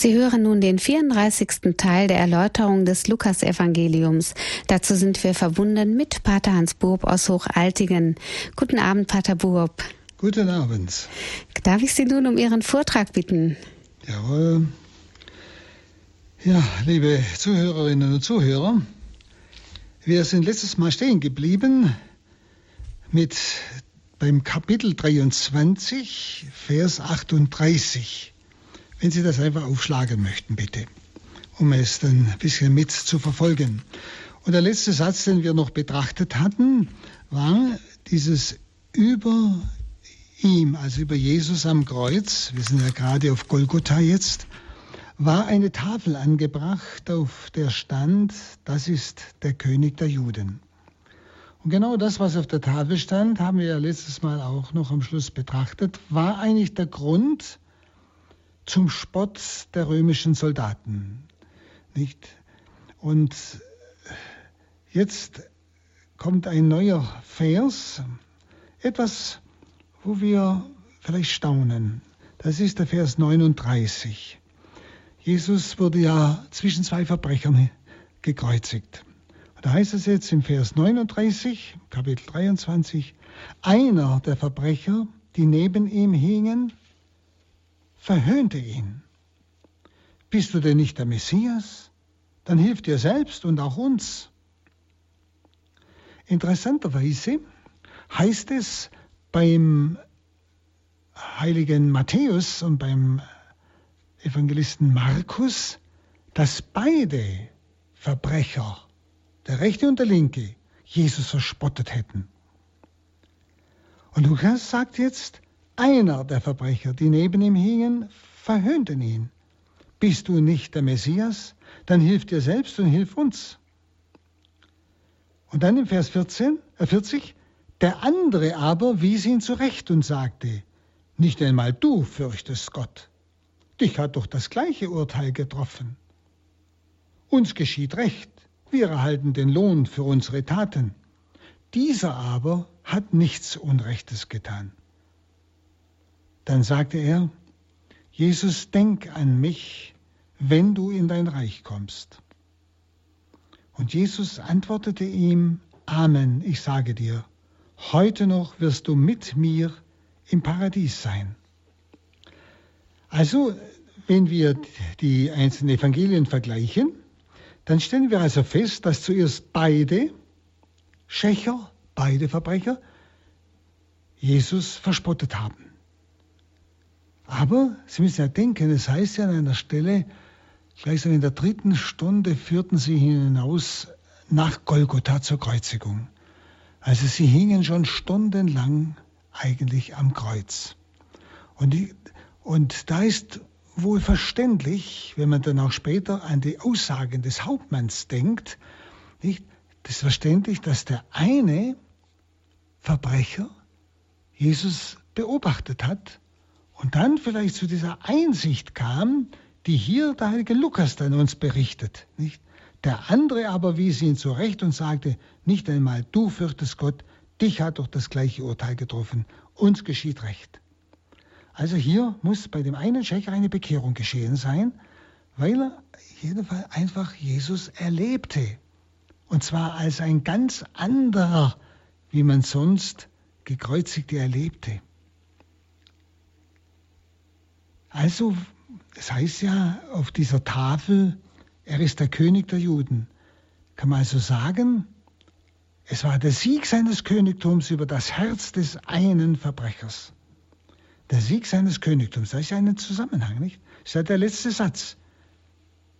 Sie hören nun den 34. Teil der Erläuterung des Lukasevangeliums. Dazu sind wir verbunden mit Pater Hans Burb aus Hochaltingen. Guten Abend, Pater Burb. Guten Abend. Darf ich Sie nun um Ihren Vortrag bitten? Jawohl. Ja, liebe Zuhörerinnen und Zuhörer, wir sind letztes Mal stehen geblieben mit beim Kapitel 23, Vers 38. Wenn Sie das einfach aufschlagen möchten, bitte, um es dann ein bisschen mit zu verfolgen. Und der letzte Satz, den wir noch betrachtet hatten, war dieses über ihm, also über Jesus am Kreuz, wir sind ja gerade auf Golgotha jetzt, war eine Tafel angebracht, auf der stand, das ist der König der Juden. Und genau das, was auf der Tafel stand, haben wir ja letztes Mal auch noch am Schluss betrachtet, war eigentlich der Grund zum Spott der römischen Soldaten. Nicht? Und jetzt kommt ein neuer Vers, etwas, wo wir vielleicht staunen. Das ist der Vers 39. Jesus wurde ja zwischen zwei Verbrechern gekreuzigt. Da heißt es jetzt im Vers 39, Kapitel 23, einer der Verbrecher, die neben ihm hingen, verhöhnte ihn. Bist du denn nicht der Messias? Dann hilf dir selbst und auch uns. Interessanterweise heißt es beim heiligen Matthäus und beim Evangelisten Markus, dass beide Verbrecher der rechte und der linke, Jesus verspottet hätten. Und Lukas sagt jetzt, einer der Verbrecher, die neben ihm hingen, verhöhnten ihn. Bist du nicht der Messias? Dann hilf dir selbst und hilf uns. Und dann im Vers 14, äh 40, der andere aber wies ihn zurecht und sagte, nicht einmal du fürchtest Gott. Dich hat doch das gleiche Urteil getroffen. Uns geschieht Recht. Wir erhalten den Lohn für unsere Taten. Dieser aber hat nichts Unrechtes getan. Dann sagte er, Jesus, denk an mich, wenn du in dein Reich kommst. Und Jesus antwortete ihm, Amen, ich sage dir, heute noch wirst du mit mir im Paradies sein. Also, wenn wir die einzelnen Evangelien vergleichen, dann stellen wir also fest, dass zuerst beide Schächer, beide Verbrecher, Jesus verspottet haben. Aber Sie müssen ja denken, es heißt ja an einer Stelle, gleichsam in der dritten Stunde führten sie hinaus nach Golgotha zur Kreuzigung. Also sie hingen schon stundenlang eigentlich am Kreuz. Und, die, und da ist wohl verständlich, wenn man dann auch später an die Aussagen des Hauptmanns denkt, nicht? Das ist verständlich, dass der eine Verbrecher Jesus beobachtet hat und dann vielleicht zu dieser Einsicht kam, die hier der heilige Lukas dann uns berichtet. Nicht? Der andere aber wies ihn zurecht und sagte, nicht einmal du fürchtest Gott, dich hat doch das gleiche Urteil getroffen, uns geschieht Recht. Also hier muss bei dem einen Schächer eine Bekehrung geschehen sein, weil er jedenfalls einfach Jesus erlebte. Und zwar als ein ganz anderer, wie man sonst gekreuzigte erlebte. Also, es heißt ja auf dieser Tafel, er ist der König der Juden. Kann man also sagen, es war der Sieg seines Königtums über das Herz des einen Verbrechers der Sieg seines Königtums. Da ist ja ein Zusammenhang, nicht? Das ist ja der letzte Satz.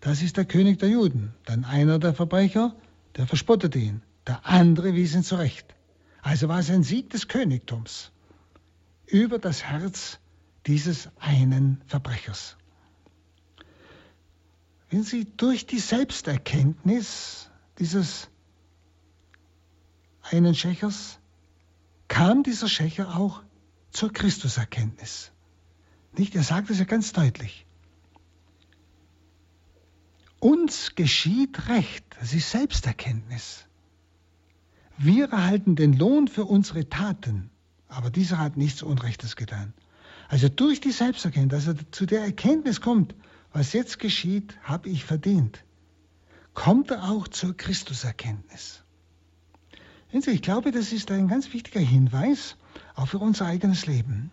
Das ist der König der Juden. Dann einer der Verbrecher, der verspottete ihn. Der andere wies ihn zurecht. Also war es ein Sieg des Königtums über das Herz dieses einen Verbrechers. Wenn Sie durch die Selbsterkenntnis dieses einen Schächers kam dieser Schächer auch zur Christuserkenntnis. Nicht? Er sagt es ja ganz deutlich. Uns geschieht Recht, das ist Selbsterkenntnis. Wir erhalten den Lohn für unsere Taten, aber dieser hat nichts Unrechtes getan. Also durch die Selbsterkenntnis, dass er zu der Erkenntnis kommt, was jetzt geschieht, habe ich verdient, kommt er auch zur Christuserkenntnis. Ich glaube, das ist ein ganz wichtiger Hinweis, auch für unser eigenes Leben.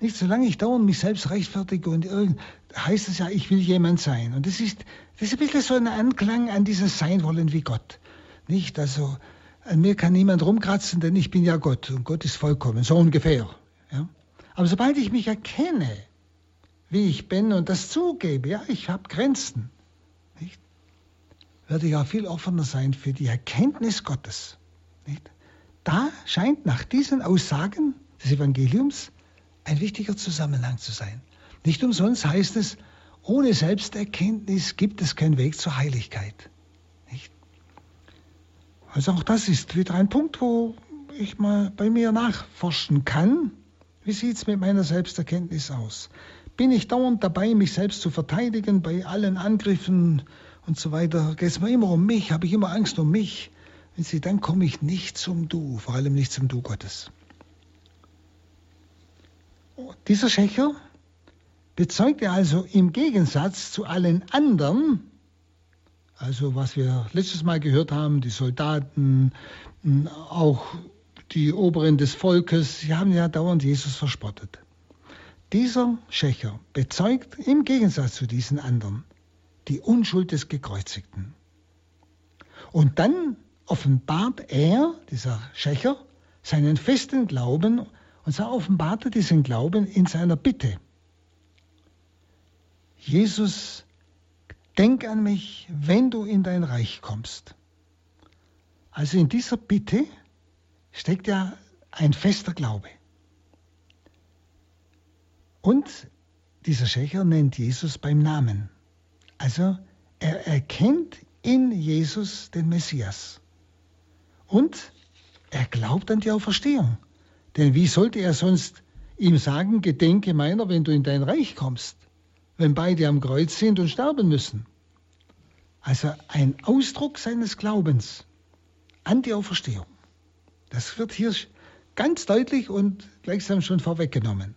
Nicht solange ich dauernd mich selbst rechtfertige und irgend, heißt es ja, ich will jemand sein. Und das ist, das ist ein bisschen so ein Anklang an dieses Sein wollen wie Gott. Nicht, also an mir kann niemand rumkratzen, denn ich bin ja Gott und Gott ist vollkommen, so ungefähr. Ja? Aber sobald ich mich erkenne, wie ich bin und das zugebe, ja, ich habe Grenzen, nicht? werde ich auch viel offener sein für die Erkenntnis Gottes. Nicht? Da scheint nach diesen Aussagen des Evangeliums ein wichtiger Zusammenhang zu sein. Nicht umsonst heißt es, ohne Selbsterkenntnis gibt es keinen Weg zur Heiligkeit. Nicht? Also auch das ist wieder ein Punkt, wo ich mal bei mir nachforschen kann. Wie sieht es mit meiner Selbsterkenntnis aus? Bin ich dauernd dabei, mich selbst zu verteidigen bei allen Angriffen und so weiter? Geht es mir immer um mich? Habe ich immer Angst um mich? Wenn Sie, dann komme ich nicht zum Du, vor allem nicht zum Du Gottes. Dieser Schächer bezeugte also im Gegensatz zu allen anderen, also was wir letztes Mal gehört haben, die Soldaten, auch die Oberen des Volkes, sie haben ja dauernd Jesus verspottet. Dieser Schächer bezeugt im Gegensatz zu diesen anderen die Unschuld des Gekreuzigten. Und dann offenbart er, dieser Schächer, seinen festen Glauben und so offenbart er diesen Glauben in seiner Bitte. Jesus, denk an mich, wenn du in dein Reich kommst. Also in dieser Bitte steckt ja ein fester Glaube. Und dieser Schächer nennt Jesus beim Namen. Also er erkennt in Jesus den Messias. Und er glaubt an die Auferstehung. Denn wie sollte er sonst ihm sagen, gedenke meiner, wenn du in dein Reich kommst, wenn beide am Kreuz sind und sterben müssen? Also ein Ausdruck seines Glaubens an die Auferstehung. Das wird hier ganz deutlich und gleichsam schon vorweggenommen.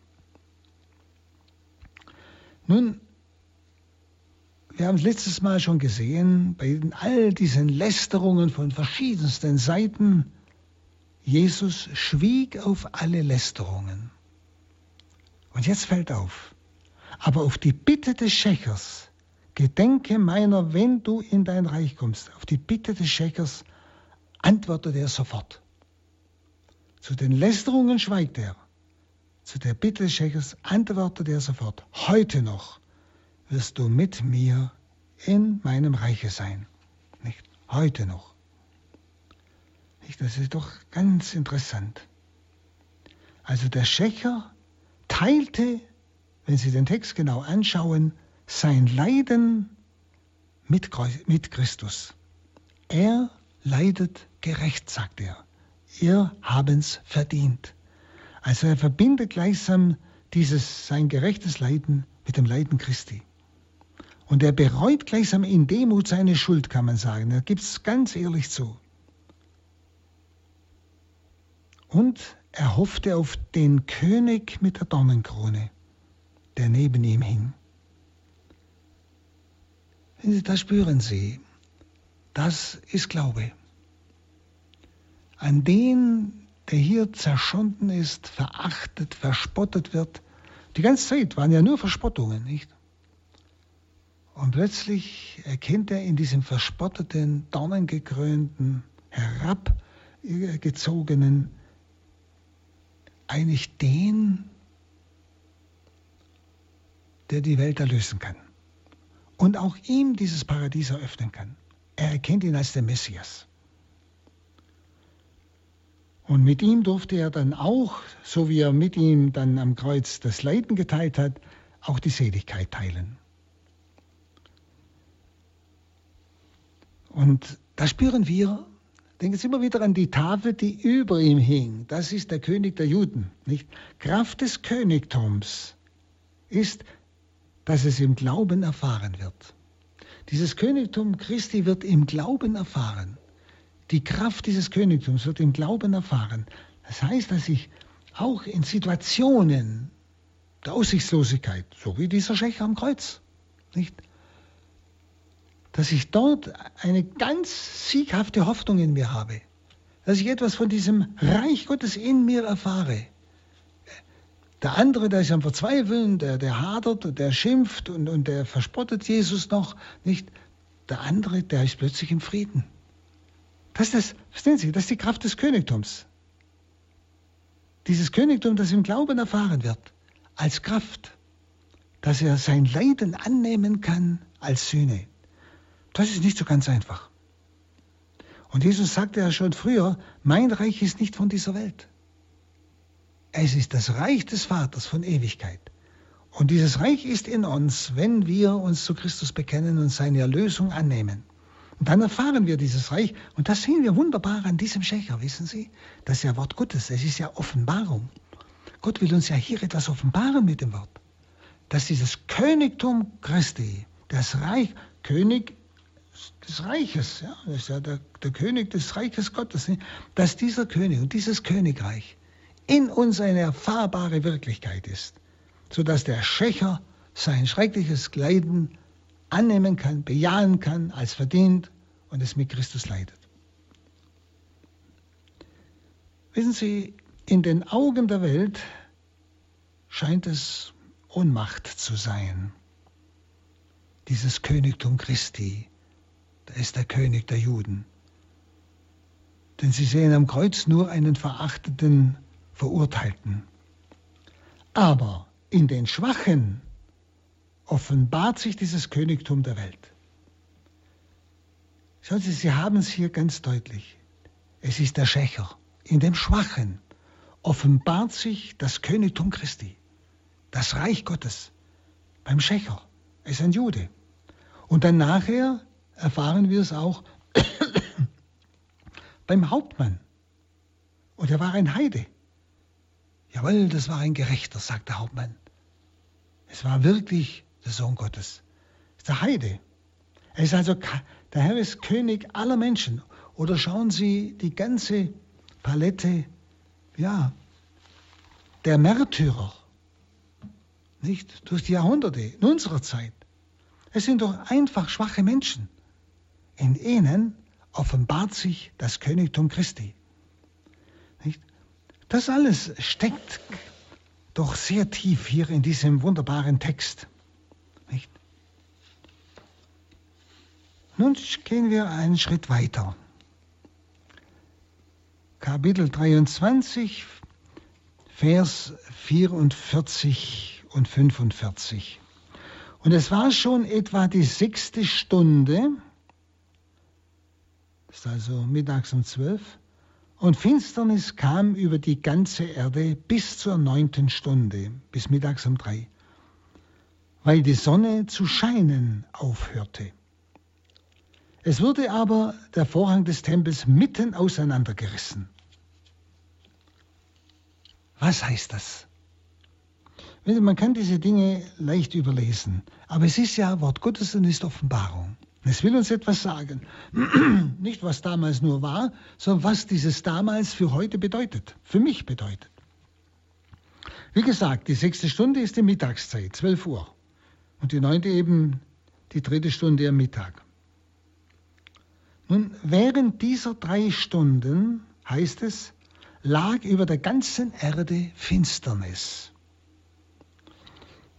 Nun, wir haben es letztes Mal schon gesehen, bei all diesen Lästerungen von verschiedensten Seiten, Jesus schwieg auf alle Lästerungen. Und jetzt fällt auf, aber auf die Bitte des Schächers, gedenke meiner, wenn du in dein Reich kommst, auf die Bitte des Schächers antwortet er sofort. Zu den Lästerungen schweigt er. Zu der Bitte des Schächers antwortet er sofort. Heute noch wirst du mit mir in meinem Reiche sein. Nicht heute noch. Das ist doch ganz interessant. Also der Schächer teilte, wenn Sie den Text genau anschauen, sein Leiden mit, Christus. Er leidet gerecht, sagt er. Ihr haben's verdient. Also er verbindet gleichsam dieses sein gerechtes Leiden mit dem Leiden Christi. Und er bereut gleichsam in Demut seine Schuld, kann man sagen. Er gibt es ganz ehrlich zu. Und er hoffte auf den König mit der Dornenkrone, der neben ihm hing. Da spüren Sie, das ist Glaube. An den, der hier zerschunden ist, verachtet, verspottet wird. Die ganze Zeit waren ja nur Verspottungen, nicht? Und plötzlich erkennt er in diesem verspotteten, dornengekrönten, herabgezogenen eigentlich den, der die Welt erlösen kann und auch ihm dieses Paradies eröffnen kann. Er erkennt ihn als den Messias. Und mit ihm durfte er dann auch, so wie er mit ihm dann am Kreuz das Leiden geteilt hat, auch die Seligkeit teilen. Und da spüren wir, Denken Sie immer wieder an die Tafel, die über ihm hing. Das ist der König der Juden. Nicht? Kraft des Königtums ist, dass es im Glauben erfahren wird. Dieses Königtum Christi wird im Glauben erfahren. Die Kraft dieses Königtums wird im Glauben erfahren. Das heißt, dass ich auch in Situationen der Aussichtslosigkeit, so wie dieser Schächer am Kreuz, Nicht? Dass ich dort eine ganz sieghafte Hoffnung in mir habe. Dass ich etwas von diesem Reich Gottes in mir erfahre. Der andere, der ist am Verzweifeln, der, der hadert, der schimpft und, und der verspottet Jesus noch. Nicht? Der andere, der ist plötzlich im Frieden. Das ist verstehen Sie, das ist die Kraft des Königtums. Dieses Königtum, das im Glauben erfahren wird, als Kraft, dass er sein Leiden annehmen kann als Sühne. Das ist nicht so ganz einfach. Und Jesus sagte ja schon früher, mein Reich ist nicht von dieser Welt. Es ist das Reich des Vaters von Ewigkeit. Und dieses Reich ist in uns, wenn wir uns zu Christus bekennen und seine Erlösung annehmen. Und dann erfahren wir dieses Reich. Und das sehen wir wunderbar an diesem Schächer, wissen Sie? Das ist ja Wort Gottes, es ist ja Offenbarung. Gott will uns ja hier etwas offenbaren mit dem Wort. Dass dieses Königtum Christi, das Reich, König des Reiches, ja, das ist ja der, der König des Reiches Gottes, dass dieser König und dieses Königreich in uns eine erfahrbare Wirklichkeit ist, sodass der Schächer sein schreckliches Leiden annehmen kann, bejahen kann, als verdient und es mit Christus leidet. Wissen Sie, in den Augen der Welt scheint es Ohnmacht zu sein. Dieses Königtum Christi, da ist der König der Juden. Denn sie sehen am Kreuz nur einen verachteten Verurteilten. Aber in den Schwachen offenbart sich dieses Königtum der Welt. Schauen Sie, Sie haben es hier ganz deutlich. Es ist der Schächer. In dem Schwachen offenbart sich das Königtum Christi, das Reich Gottes. Beim Schächer. Er ist ein Jude. Und dann nachher erfahren wir es auch beim Hauptmann. Und er war ein Heide. Jawohl, das war ein Gerechter, sagt der Hauptmann. Es war wirklich der Sohn Gottes. ist der Heide. Er ist also, der Herr ist König aller Menschen. Oder schauen Sie die ganze Palette, ja, der Märtyrer, nicht durch die Jahrhunderte in unserer Zeit. Es sind doch einfach schwache Menschen. In ihnen offenbart sich das Königtum Christi. Nicht? Das alles steckt doch sehr tief hier in diesem wunderbaren Text. Nicht? Nun gehen wir einen Schritt weiter. Kapitel 23, Vers 44 und 45. Und es war schon etwa die sechste Stunde, ist also mittags um zwölf, und Finsternis kam über die ganze Erde bis zur neunten Stunde, bis mittags um drei, weil die Sonne zu scheinen aufhörte. Es wurde aber der Vorhang des Tempels mitten auseinandergerissen. Was heißt das? Man kann diese Dinge leicht überlesen, aber es ist ja Wort Gottes und ist Offenbarung. Es will uns etwas sagen. Nicht, was damals nur war, sondern was dieses damals für heute bedeutet, für mich bedeutet. Wie gesagt, die sechste Stunde ist die Mittagszeit, 12 Uhr. Und die neunte eben die dritte Stunde am Mittag. Nun, während dieser drei Stunden, heißt es, lag über der ganzen Erde Finsternis.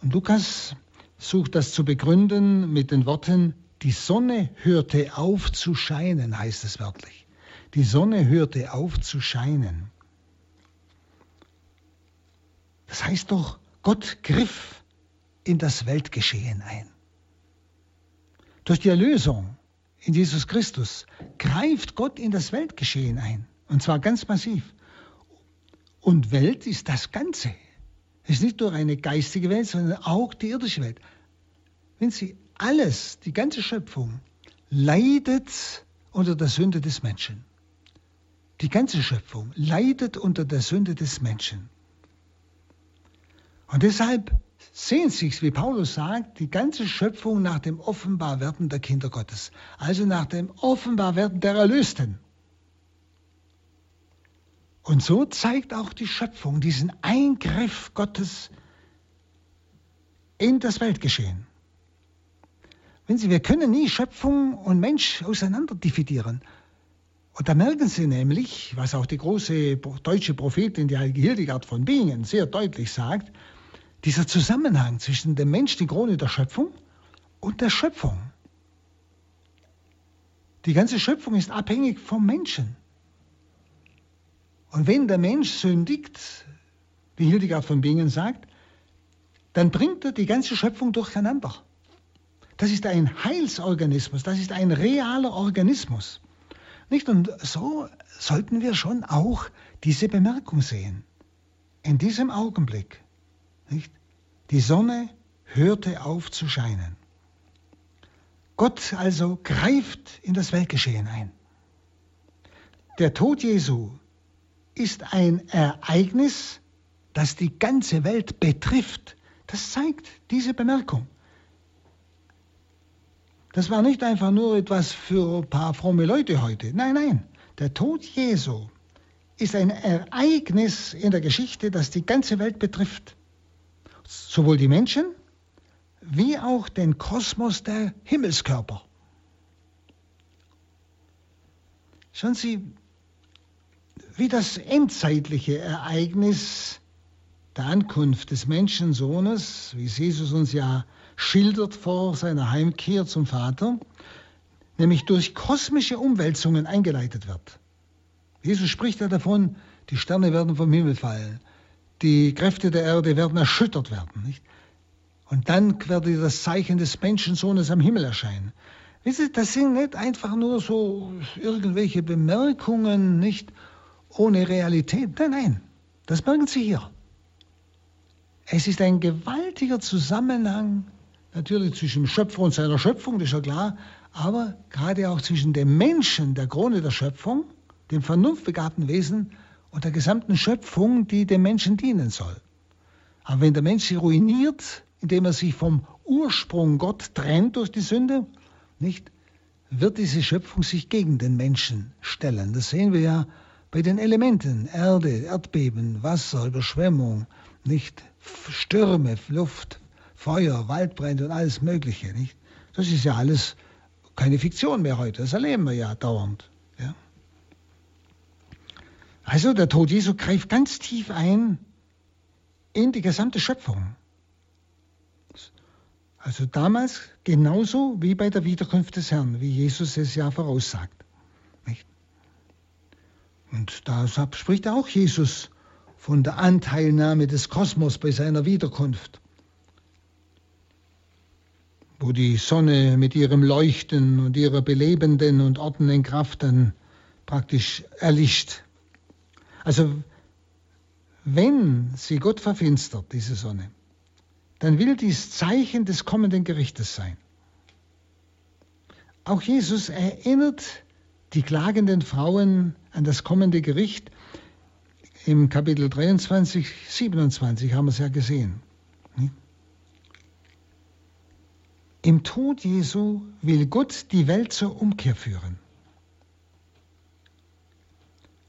Und Lukas sucht das zu begründen mit den Worten, die Sonne hörte auf zu scheinen, heißt es wörtlich. Die Sonne hörte auf zu scheinen. Das heißt doch, Gott griff in das Weltgeschehen ein. Durch die Erlösung in Jesus Christus greift Gott in das Weltgeschehen ein. Und zwar ganz massiv. Und Welt ist das Ganze. Es ist nicht nur eine geistige Welt, sondern auch die irdische Welt. Wenn Sie alles, die ganze Schöpfung, leidet unter der Sünde des Menschen. Die ganze Schöpfung leidet unter der Sünde des Menschen. Und deshalb sehnt sich, wie Paulus sagt, die ganze Schöpfung nach dem Offenbarwerden der Kinder Gottes, also nach dem Offenbarwerden der Erlösten. Und so zeigt auch die Schöpfung diesen Eingriff Gottes in das Weltgeschehen. Wenn Sie, wir können nie Schöpfung und Mensch auseinander dividieren. Und da merken Sie nämlich, was auch die große deutsche Prophetin, die heilige Hildegard von Bingen, sehr deutlich sagt, dieser Zusammenhang zwischen dem Mensch, die Krone der Schöpfung, und der Schöpfung. Die ganze Schöpfung ist abhängig vom Menschen. Und wenn der Mensch sündigt, wie Hildegard von Bingen sagt, dann bringt er die ganze Schöpfung durcheinander. Das ist ein Heilsorganismus, das ist ein realer Organismus. Nicht? Und so sollten wir schon auch diese Bemerkung sehen. In diesem Augenblick, nicht? die Sonne hörte auf zu scheinen. Gott also greift in das Weltgeschehen ein. Der Tod Jesu ist ein Ereignis, das die ganze Welt betrifft. Das zeigt diese Bemerkung. Das war nicht einfach nur etwas für ein paar fromme Leute heute. Nein, nein. Der Tod Jesu ist ein Ereignis in der Geschichte, das die ganze Welt betrifft. Sowohl die Menschen wie auch den Kosmos der Himmelskörper. Schauen Sie, wie das endzeitliche Ereignis der Ankunft des Menschensohnes, wie Jesus uns ja schildert vor seiner Heimkehr zum Vater, nämlich durch kosmische Umwälzungen eingeleitet wird. Jesus spricht ja davon, die Sterne werden vom Himmel fallen, die Kräfte der Erde werden erschüttert werden. Nicht? Und dann wird das Zeichen des Menschensohnes am Himmel erscheinen. Wisst ihr, das sind nicht einfach nur so irgendwelche Bemerkungen, nicht ohne Realität. Nein, nein, das merken Sie hier. Es ist ein gewaltiger Zusammenhang natürlich zwischen Schöpfer und seiner Schöpfung, das ist ja klar, aber gerade auch zwischen dem Menschen, der Krone der Schöpfung, dem vernunftbegabten Wesen und der gesamten Schöpfung, die dem Menschen dienen soll. Aber wenn der Mensch sie ruiniert, indem er sich vom Ursprung Gott trennt durch die Sünde, nicht, wird diese Schöpfung sich gegen den Menschen stellen. Das sehen wir ja bei den Elementen, Erde, Erdbeben, Wasser, Überschwemmung, nicht Stürme, Luft, Feuer, Waldbrände und alles Mögliche. Nicht? Das ist ja alles keine Fiktion mehr heute. Das erleben wir ja dauernd. Also der Tod Jesu greift ganz tief ein in die gesamte Schöpfung. Also damals genauso wie bei der Wiederkunft des Herrn, wie Jesus es ja voraussagt. Nicht? Und da spricht auch Jesus von der Anteilnahme des Kosmos bei seiner Wiederkunft wo die Sonne mit ihrem Leuchten und ihrer belebenden und ordnenden Kraft dann praktisch erlischt. Also wenn sie Gott verfinstert, diese Sonne, dann will dies Zeichen des kommenden Gerichtes sein. Auch Jesus erinnert die klagenden Frauen an das kommende Gericht. Im Kapitel 23, 27 haben wir es ja gesehen. Im Tod Jesu will Gott die Welt zur Umkehr führen.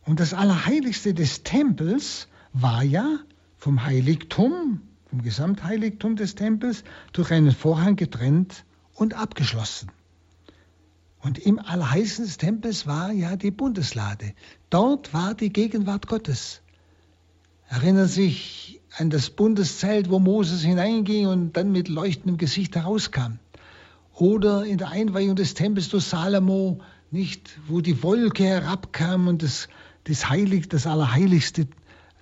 Und das Allerheiligste des Tempels war ja vom Heiligtum, vom Gesamtheiligtum des Tempels, durch einen Vorhang getrennt und abgeschlossen. Und im Allerheiligsten des Tempels war ja die Bundeslade. Dort war die Gegenwart Gottes. Erinnern sich an das Bundeszelt, wo Moses hineinging und dann mit leuchtendem Gesicht herauskam oder in der Einweihung des Tempels durch Salomo, nicht, wo die Wolke herabkam und das, das Heilig, das Allerheiligste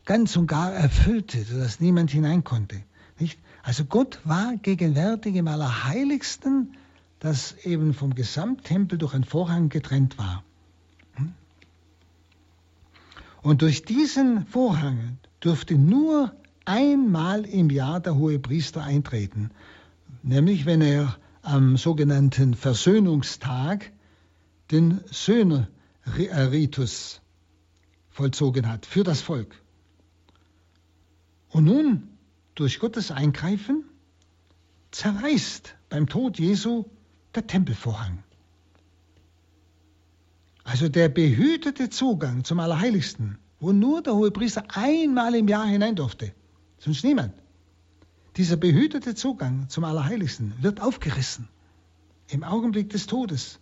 ganz und gar erfüllte, sodass niemand hinein konnte. Nicht? Also Gott war gegenwärtig im Allerheiligsten, das eben vom Gesamttempel durch einen Vorhang getrennt war. Hm? Und durch diesen Vorhang dürfte nur einmal im Jahr der hohe Priester eintreten, nämlich wenn er am sogenannten Versöhnungstag den Söhne-Ritus vollzogen hat für das Volk. Und nun, durch Gottes Eingreifen, zerreißt beim Tod Jesu der Tempelvorhang. Also der behütete Zugang zum Allerheiligsten, wo nur der Hohepriester einmal im Jahr hinein durfte, sonst niemand. Dieser behütete Zugang zum Allerheiligsten wird aufgerissen. im Augenblick des Todes,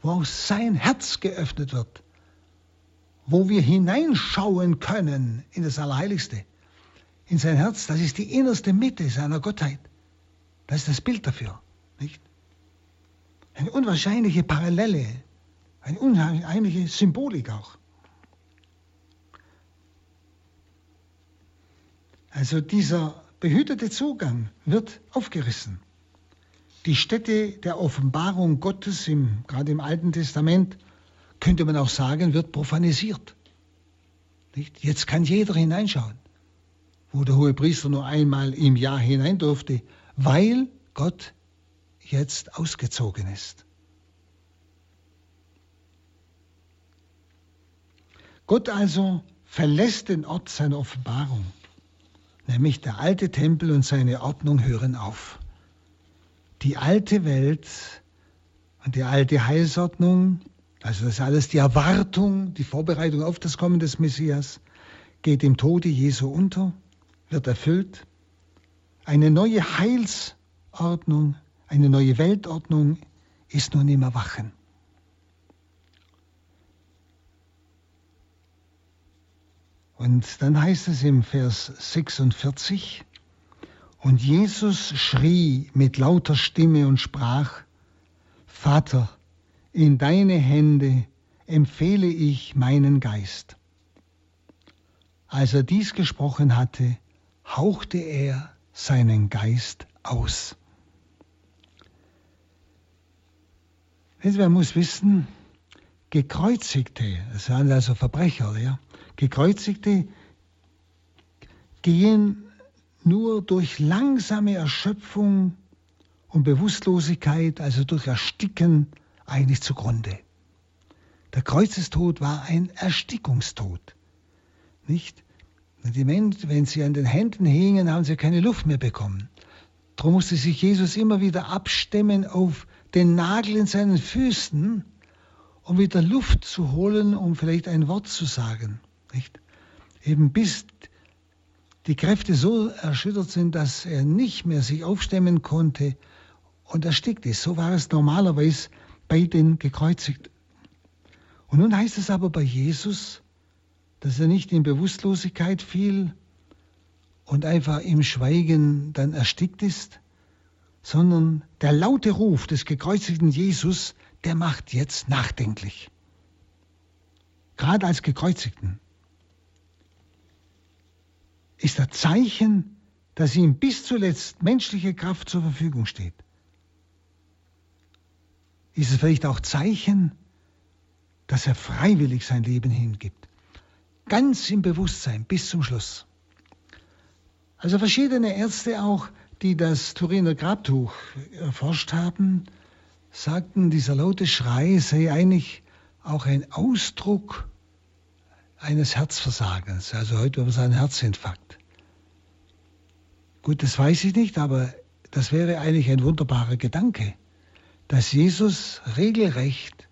wo auch sein Herz geöffnet wird, wo wir hineinschauen können in das Allerheiligste, in sein Herz, das ist die innerste Mitte seiner Gottheit. Das ist das Bild dafür, nicht? Eine unwahrscheinliche Parallele, eine unheimliche Symbolik auch. Also dieser behütete Zugang wird aufgerissen. Die Stätte der Offenbarung Gottes, im, gerade im Alten Testament, könnte man auch sagen, wird profanisiert. Nicht? Jetzt kann jeder hineinschauen, wo der hohe Priester nur einmal im Jahr hinein durfte, weil Gott jetzt ausgezogen ist. Gott also verlässt den Ort seiner Offenbarung, nämlich der alte Tempel und seine Ordnung hören auf. Die alte Welt und die alte Heilsordnung, also das ist alles die Erwartung, die Vorbereitung auf das Kommen des Messias, geht im Tode Jesu unter, wird erfüllt. Eine neue Heilsordnung eine neue Weltordnung ist nun im Erwachen. Und dann heißt es im Vers 46, und Jesus schrie mit lauter Stimme und sprach, Vater, in deine Hände empfehle ich meinen Geist. Als er dies gesprochen hatte, hauchte er seinen Geist aus. Man muss wissen, Gekreuzigte, das sind also Verbrecher, ja, Gekreuzigte gehen nur durch langsame Erschöpfung und Bewusstlosigkeit, also durch Ersticken, eigentlich zugrunde. Der Kreuzestod war ein Erstickungstod. Nicht? Die Menschen, wenn sie an den Händen hingen, haben sie keine Luft mehr bekommen. Darum musste sich Jesus immer wieder abstemmen auf den Nagel in seinen Füßen, um wieder Luft zu holen, um vielleicht ein Wort zu sagen. Nicht? Eben bis die Kräfte so erschüttert sind, dass er nicht mehr sich aufstemmen konnte und erstickt ist. So war es normalerweise bei den Gekreuzigten. Und nun heißt es aber bei Jesus, dass er nicht in Bewusstlosigkeit fiel und einfach im Schweigen dann erstickt ist, sondern der laute Ruf des gekreuzigten Jesus, der macht jetzt nachdenklich. Gerade als Gekreuzigten ist der Zeichen, dass ihm bis zuletzt menschliche Kraft zur Verfügung steht. Ist es vielleicht auch Zeichen, dass er freiwillig sein Leben hingibt. Ganz im Bewusstsein bis zum Schluss. Also verschiedene Ärzte auch die das Turiner Grabtuch erforscht haben, sagten, dieser laute Schrei sei eigentlich auch ein Ausdruck eines Herzversagens. Also heute würde man sagen Herzinfarkt. Gut, das weiß ich nicht, aber das wäre eigentlich ein wunderbarer Gedanke, dass Jesus regelrecht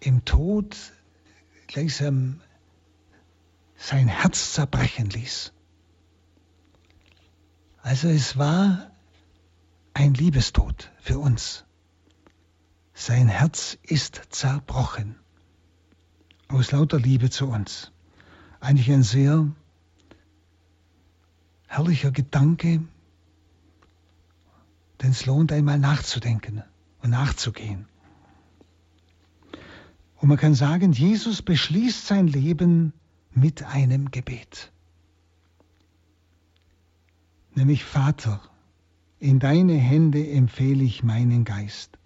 im Tod gleichsam sein Herz zerbrechen ließ. Also es war ein Liebestod für uns. Sein Herz ist zerbrochen aus lauter Liebe zu uns. Eigentlich ein sehr herrlicher Gedanke, denn es lohnt einmal nachzudenken und nachzugehen. Und man kann sagen, Jesus beschließt sein Leben mit einem Gebet nämlich Vater, in deine Hände empfehle ich meinen Geist.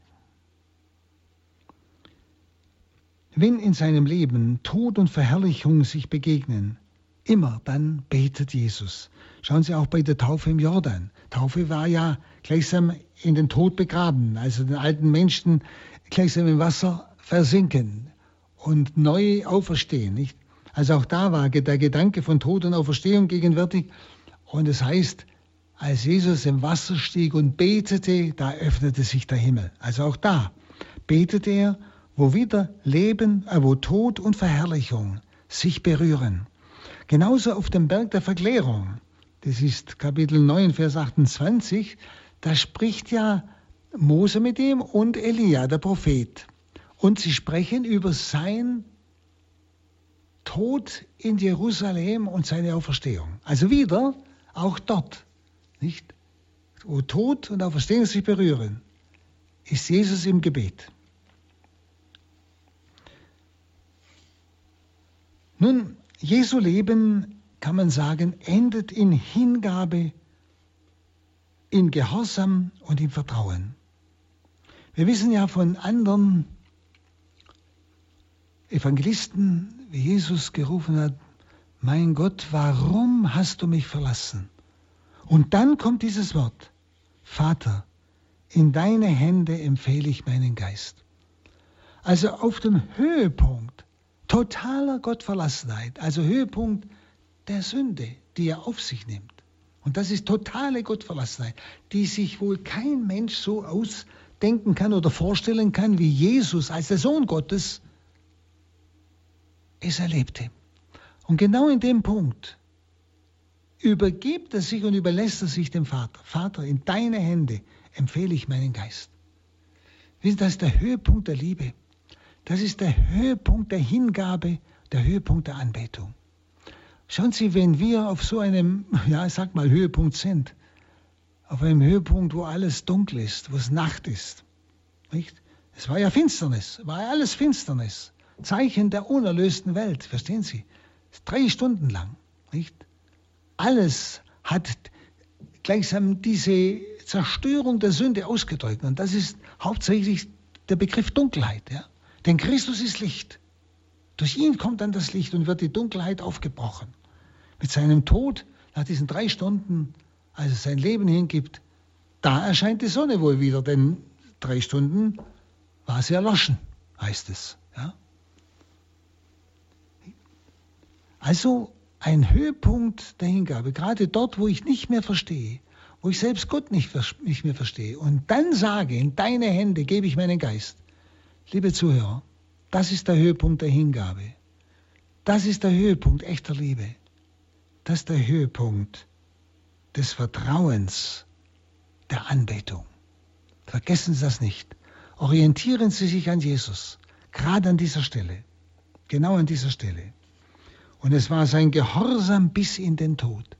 Wenn in seinem Leben Tod und Verherrlichung sich begegnen, immer dann betet Jesus. Schauen Sie auch bei der Taufe im Jordan. Taufe war ja gleichsam in den Tod begraben, also den alten Menschen gleichsam im Wasser versinken und neu auferstehen. Nicht? Also auch da war der Gedanke von Tod und Auferstehung gegenwärtig. Und es heißt, als Jesus im Wasser stieg und betete, da öffnete sich der Himmel. Also auch da betete er, wo wieder Leben, äh, wo Tod und Verherrlichung sich berühren. Genauso auf dem Berg der Verklärung, das ist Kapitel 9, Vers 28, da spricht ja Mose mit ihm und Elia, der Prophet. Und sie sprechen über sein Tod in Jerusalem und seine Auferstehung. Also wieder auch dort, nicht? Wo Tod und Auferstehung sich berühren, ist Jesus im Gebet. Nun, Jesu Leben, kann man sagen, endet in Hingabe, in Gehorsam und im Vertrauen. Wir wissen ja von anderen Evangelisten, wie Jesus gerufen hat, mein Gott, warum hast du mich verlassen? Und dann kommt dieses Wort, Vater, in deine Hände empfehle ich meinen Geist. Also auf dem Höhepunkt totaler Gottverlassenheit, also Höhepunkt der Sünde, die er auf sich nimmt. Und das ist totale Gottverlassenheit, die sich wohl kein Mensch so ausdenken kann oder vorstellen kann, wie Jesus als der Sohn Gottes es erlebte. Und genau in dem Punkt übergibt er sich und überlässt er sich dem Vater. Vater, in deine Hände empfehle ich meinen Geist. Das ist der Höhepunkt der Liebe. Das ist der Höhepunkt der Hingabe, der Höhepunkt der Anbetung. Schauen Sie, wenn wir auf so einem, ja, ich sag mal, Höhepunkt sind, auf einem Höhepunkt, wo alles dunkel ist, wo es Nacht ist, nicht? Es war ja Finsternis, war ja alles Finsternis. Zeichen der unerlösten Welt, verstehen Sie? Drei Stunden lang, nicht? Alles hat gleichsam diese Zerstörung der Sünde ausgedrückt. Und das ist hauptsächlich der Begriff Dunkelheit. Ja? Denn Christus ist Licht. Durch ihn kommt dann das Licht und wird die Dunkelheit aufgebrochen. Mit seinem Tod, nach diesen drei Stunden, als er sein Leben hingibt, da erscheint die Sonne wohl wieder, denn drei Stunden war sie erloschen, heißt es. Ja? Also ein Höhepunkt der Hingabe, gerade dort, wo ich nicht mehr verstehe, wo ich selbst Gott nicht, nicht mehr verstehe und dann sage, in deine Hände gebe ich meinen Geist. Liebe Zuhörer, das ist der Höhepunkt der Hingabe. Das ist der Höhepunkt echter Liebe. Das ist der Höhepunkt des Vertrauens, der Anbetung. Vergessen Sie das nicht. Orientieren Sie sich an Jesus, gerade an dieser Stelle, genau an dieser Stelle. Und es war sein Gehorsam bis in den Tod.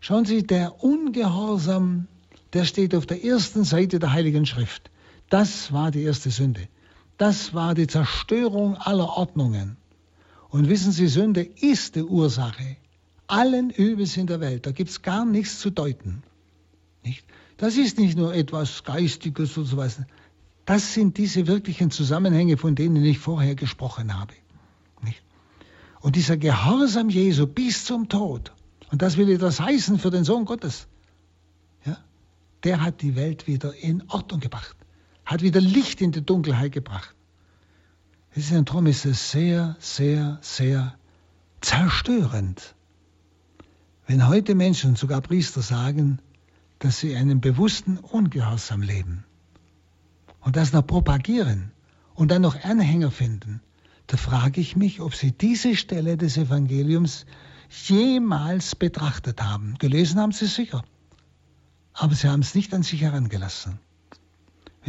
Schauen Sie, der Ungehorsam, der steht auf der ersten Seite der Heiligen Schrift. Das war die erste Sünde. Das war die Zerstörung aller Ordnungen. Und wissen Sie, Sünde ist die Ursache allen Übels in der Welt. Da gibt es gar nichts zu deuten. Nicht? Das ist nicht nur etwas Geistiges oder sowas. Das sind diese wirklichen Zusammenhänge, von denen ich vorher gesprochen habe. Und dieser Gehorsam Jesu bis zum Tod, und das will etwas heißen für den Sohn Gottes, ja, der hat die Welt wieder in Ordnung gebracht, hat wieder Licht in die Dunkelheit gebracht. Es ist ein ist es sehr, sehr, sehr zerstörend, wenn heute Menschen, sogar Priester, sagen, dass sie einen bewussten Ungehorsam leben und das noch propagieren und dann noch Anhänger finden, da frage ich mich, ob Sie diese Stelle des Evangeliums jemals betrachtet haben. Gelesen haben Sie sicher, aber Sie haben es nicht an sich herangelassen.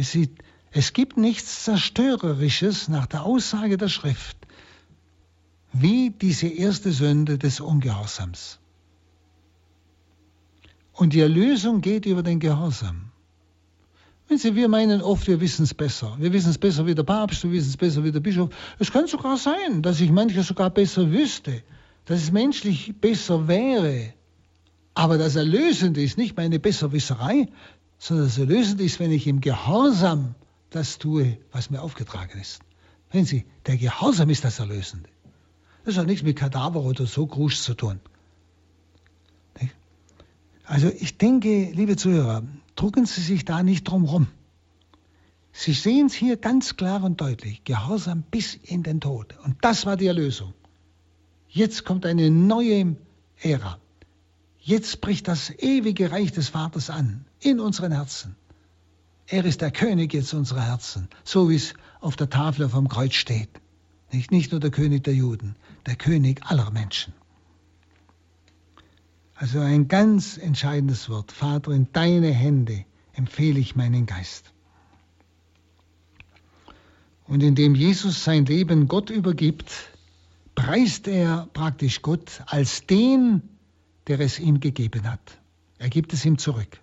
Sie, es gibt nichts Zerstörerisches nach der Aussage der Schrift wie diese erste Sünde des Ungehorsams. Und die Erlösung geht über den Gehorsam. Wenn Sie, wir meinen oft, wir wissen es besser. Wir wissen es besser wie der Papst, wir wissen es besser wie der Bischof. Es kann sogar sein, dass ich manches sogar besser wüsste, dass es menschlich besser wäre. Aber das Erlösende ist nicht meine Besserwisserei, sondern das Erlösende ist, wenn ich im Gehorsam das tue, was mir aufgetragen ist. Wenn Sie, der Gehorsam ist das Erlösende. Das hat nichts mit Kadaver oder so Grusch zu tun. Also ich denke, liebe Zuhörer, drucken Sie sich da nicht drum rum. Sie sehen es hier ganz klar und deutlich. Gehorsam bis in den Tod. Und das war die Erlösung. Jetzt kommt eine neue Ära. Jetzt bricht das ewige Reich des Vaters an in unseren Herzen. Er ist der König jetzt unserer Herzen, so wie es auf der Tafel vom Kreuz steht. Nicht, nicht nur der König der Juden, der König aller Menschen. Also ein ganz entscheidendes Wort. Vater, in deine Hände empfehle ich meinen Geist. Und indem Jesus sein Leben Gott übergibt, preist er praktisch Gott als den, der es ihm gegeben hat. Er gibt es ihm zurück.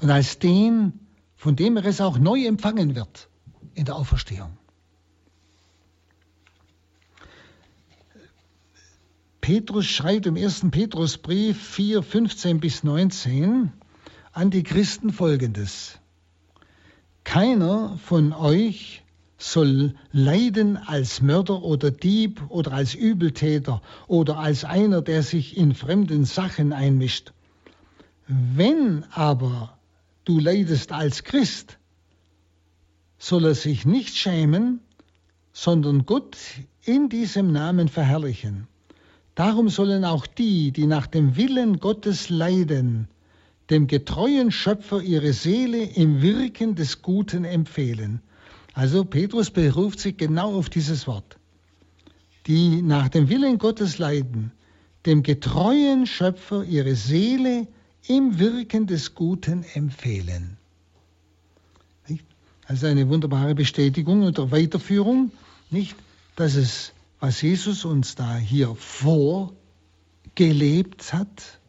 Und als den, von dem er es auch neu empfangen wird in der Auferstehung. Petrus schreibt im ersten Petrusbrief 4, 15 bis 19 an die Christen folgendes. Keiner von euch soll leiden als Mörder oder Dieb oder als Übeltäter oder als einer, der sich in fremden Sachen einmischt. Wenn aber du leidest als Christ, soll er sich nicht schämen, sondern Gott in diesem Namen verherrlichen. Darum sollen auch die, die nach dem Willen Gottes leiden, dem getreuen Schöpfer ihre Seele im Wirken des Guten empfehlen. Also Petrus beruft sich genau auf dieses Wort. Die nach dem Willen Gottes leiden, dem getreuen Schöpfer ihre Seele im Wirken des Guten empfehlen. Also eine wunderbare Bestätigung und Weiterführung, nicht, dass es, was Jesus uns da hier vorgelebt hat,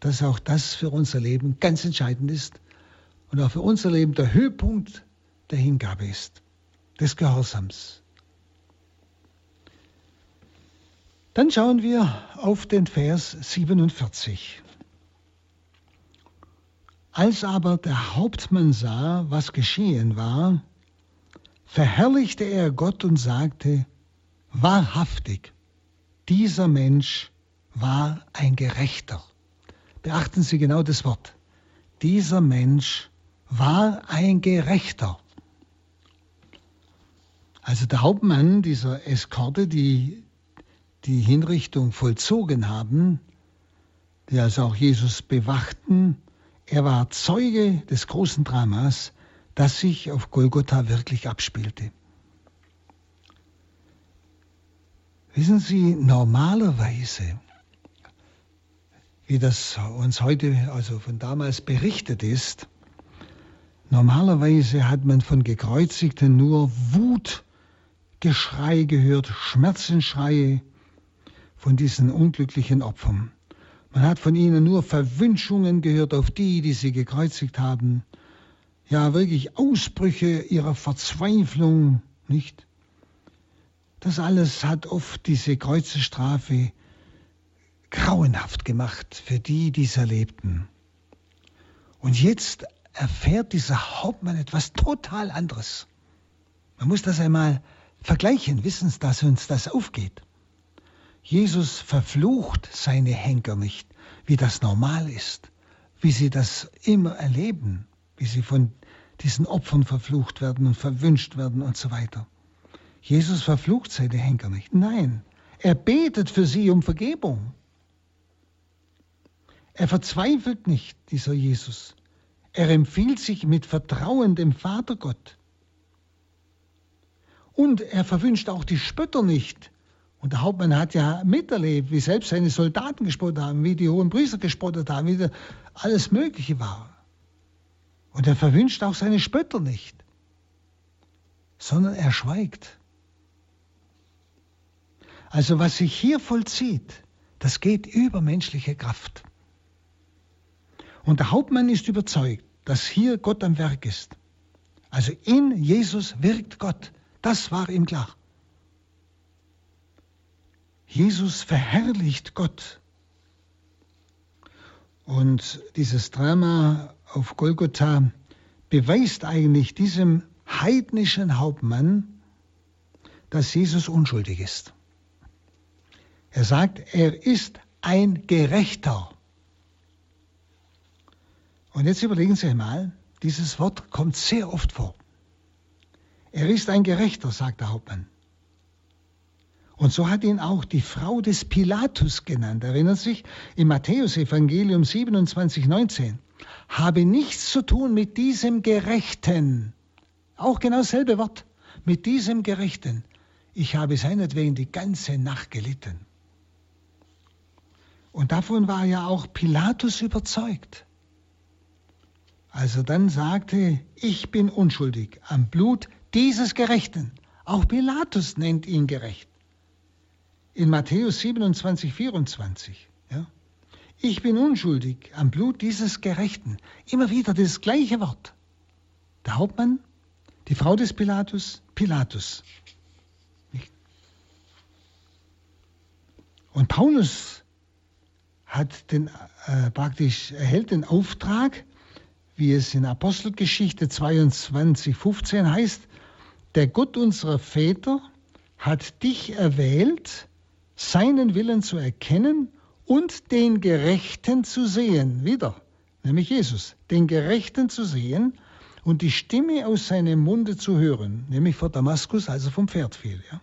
dass auch das für unser Leben ganz entscheidend ist und auch für unser Leben der Höhepunkt der Hingabe ist, des Gehorsams. Dann schauen wir auf den Vers 47. Als aber der Hauptmann sah, was geschehen war, verherrlichte er Gott und sagte, wahrhaftig, dieser Mensch war ein Gerechter. Beachten Sie genau das Wort. Dieser Mensch war ein Gerechter. Also der Hauptmann dieser Eskorte, die die Hinrichtung vollzogen haben, die also auch Jesus bewachten, er war Zeuge des großen Dramas, das sich auf Golgotha wirklich abspielte. Wissen Sie, normalerweise, wie das uns heute, also von damals berichtet ist, normalerweise hat man von Gekreuzigten nur Wutgeschrei gehört, Schmerzensschreie von diesen unglücklichen Opfern. Man hat von ihnen nur Verwünschungen gehört auf die, die sie gekreuzigt haben. Ja, wirklich Ausbrüche ihrer Verzweiflung, nicht? Das alles hat oft diese Kreuzesstrafe grauenhaft gemacht für die, die es erlebten. Und jetzt erfährt dieser Hauptmann etwas total anderes. Man muss das einmal vergleichen, wissen Sie, dass uns das aufgeht. Jesus verflucht seine Henker nicht, wie das normal ist, wie sie das immer erleben, wie sie von diesen Opfern verflucht werden und verwünscht werden und so weiter. Jesus verflucht seine Henker nicht. Nein, er betet für sie um Vergebung. Er verzweifelt nicht, dieser Jesus. Er empfiehlt sich mit Vertrauen dem Vater Gott. Und er verwünscht auch die Spötter nicht, und der Hauptmann hat ja miterlebt, wie selbst seine Soldaten gespottet haben, wie die hohen Priester gespottet haben, wie alles Mögliche war. Und er verwünscht auch seine Spötter nicht, sondern er schweigt. Also was sich hier vollzieht, das geht über menschliche Kraft. Und der Hauptmann ist überzeugt, dass hier Gott am Werk ist. Also in Jesus wirkt Gott. Das war ihm klar. Jesus verherrlicht Gott. Und dieses Drama auf Golgotha beweist eigentlich diesem heidnischen Hauptmann, dass Jesus unschuldig ist. Er sagt, er ist ein Gerechter. Und jetzt überlegen Sie einmal, dieses Wort kommt sehr oft vor. Er ist ein Gerechter, sagt der Hauptmann. Und so hat ihn auch die Frau des Pilatus genannt. Erinnert sich im Matthäusevangelium 27, 19. Habe nichts zu tun mit diesem Gerechten. Auch genau dasselbe Wort. Mit diesem Gerechten. Ich habe seinetwegen die ganze Nacht gelitten. Und davon war ja auch Pilatus überzeugt. Als er dann sagte, ich bin unschuldig am Blut dieses Gerechten, Auch Pilatus nennt ihn gerecht. In Matthäus 27, 24. Ja? Ich bin unschuldig am Blut dieses Gerechten. Immer wieder das gleiche Wort. Der Hauptmann, die Frau des Pilatus, Pilatus. Und Paulus hat den, äh, praktisch, erhält den Auftrag, wie es in Apostelgeschichte 22, 15 heißt, der Gott unserer Väter hat dich erwählt, seinen Willen zu erkennen und den Gerechten zu sehen. Wieder, nämlich Jesus, den Gerechten zu sehen und die Stimme aus seinem Munde zu hören, nämlich vor Damaskus, als er vom Pferd fiel. Ja.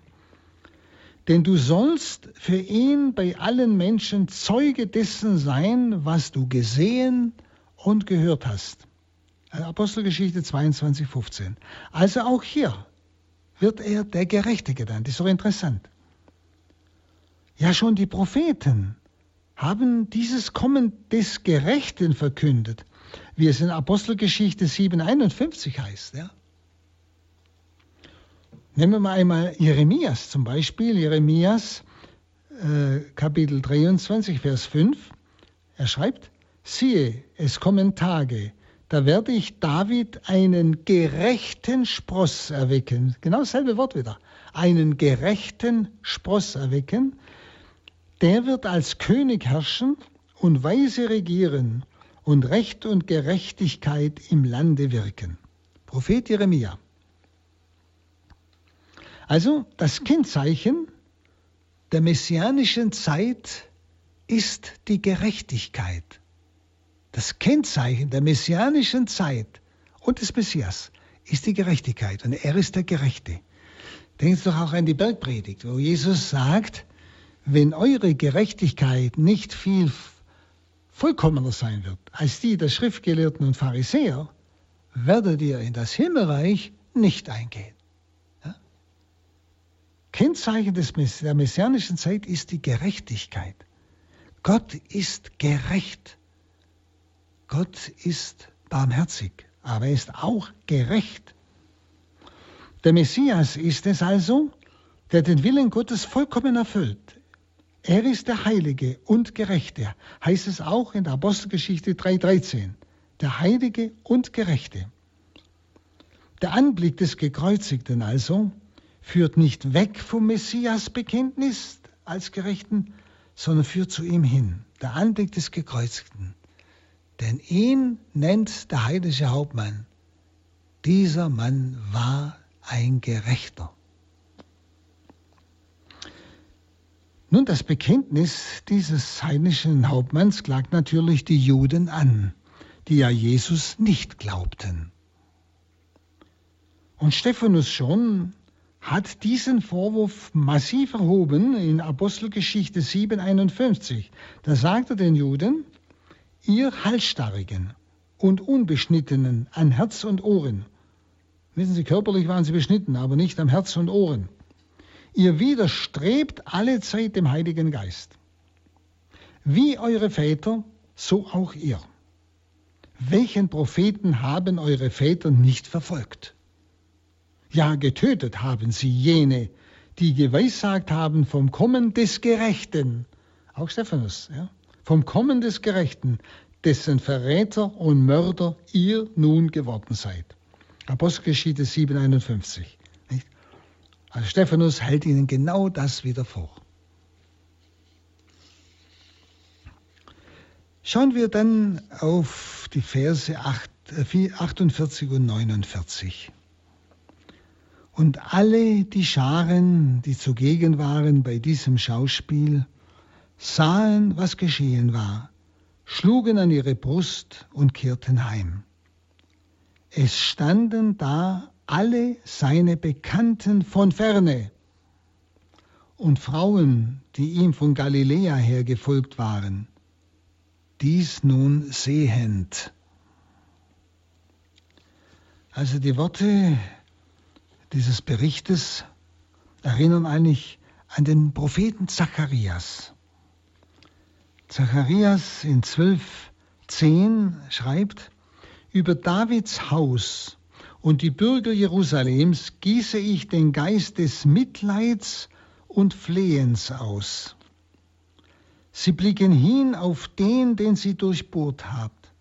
Denn du sollst für ihn bei allen Menschen Zeuge dessen sein, was du gesehen und gehört hast. Apostelgeschichte 22, 15. Also auch hier wird er der Gerechte genannt. Das ist doch interessant. Ja, schon die Propheten haben dieses Kommen des Gerechten verkündet, wie es in Apostelgeschichte 7,51 heißt. Ja. Nehmen wir mal einmal Jeremias zum Beispiel. Jeremias äh, Kapitel 23, Vers 5. Er schreibt, siehe, es kommen Tage, da werde ich David einen gerechten Spross erwecken. Genau dasselbe Wort wieder. Einen gerechten Spross erwecken. Der wird als König herrschen und weise regieren und Recht und Gerechtigkeit im Lande wirken. Prophet Jeremia. Also das Kennzeichen der messianischen Zeit ist die Gerechtigkeit. Das Kennzeichen der messianischen Zeit und des Messias ist die Gerechtigkeit und er ist der Gerechte. Denken Sie doch auch an die Bergpredigt, wo Jesus sagt, wenn eure Gerechtigkeit nicht viel vollkommener sein wird als die der Schriftgelehrten und Pharisäer, werdet ihr in das Himmelreich nicht eingehen. Kennzeichen des, der messianischen Zeit ist die Gerechtigkeit. Gott ist gerecht. Gott ist barmherzig, aber er ist auch gerecht. Der Messias ist es also, der den Willen Gottes vollkommen erfüllt. Er ist der Heilige und Gerechte, heißt es auch in der Apostelgeschichte 3.13. Der Heilige und Gerechte. Der Anblick des Gekreuzigten also führt nicht weg vom Messias-Bekenntnis als Gerechten, sondern führt zu ihm hin. Der Anblick des Gekreuzigten. Denn ihn nennt der heilige Hauptmann. Dieser Mann war ein Gerechter. Nun, das Bekenntnis dieses heidnischen Hauptmanns klagt natürlich die Juden an, die ja Jesus nicht glaubten. Und Stephanus schon hat diesen Vorwurf massiv erhoben in Apostelgeschichte 7,51. Da sagt er den Juden, ihr Halsstarrigen und Unbeschnittenen an Herz und Ohren. Wissen Sie, körperlich waren sie beschnitten, aber nicht am Herz und Ohren. Ihr widerstrebt alle Zeit dem Heiligen Geist. Wie eure Väter, so auch ihr. Welchen Propheten haben eure Väter nicht verfolgt? Ja, getötet haben sie jene, die geweissagt haben vom Kommen des Gerechten. Auch Stephanus, ja. Vom Kommen des Gerechten, dessen Verräter und Mörder ihr nun geworden seid. Apostelgeschichte 7,51. Also Stephanus hält ihnen genau das wieder vor. Schauen wir dann auf die Verse 8, 48 und 49. Und alle die Scharen, die zugegen waren bei diesem Schauspiel, sahen, was geschehen war, schlugen an ihre Brust und kehrten heim. Es standen da alle seine Bekannten von ferne und Frauen, die ihm von Galiläa her gefolgt waren, dies nun sehend. Also die Worte dieses Berichtes erinnern eigentlich an den Propheten Zacharias. Zacharias in 12.10 schreibt, über Davids Haus und die Bürger Jerusalems gieße ich den Geist des Mitleids und Flehens aus. Sie blicken hin auf den, den sie durchbohrt habt,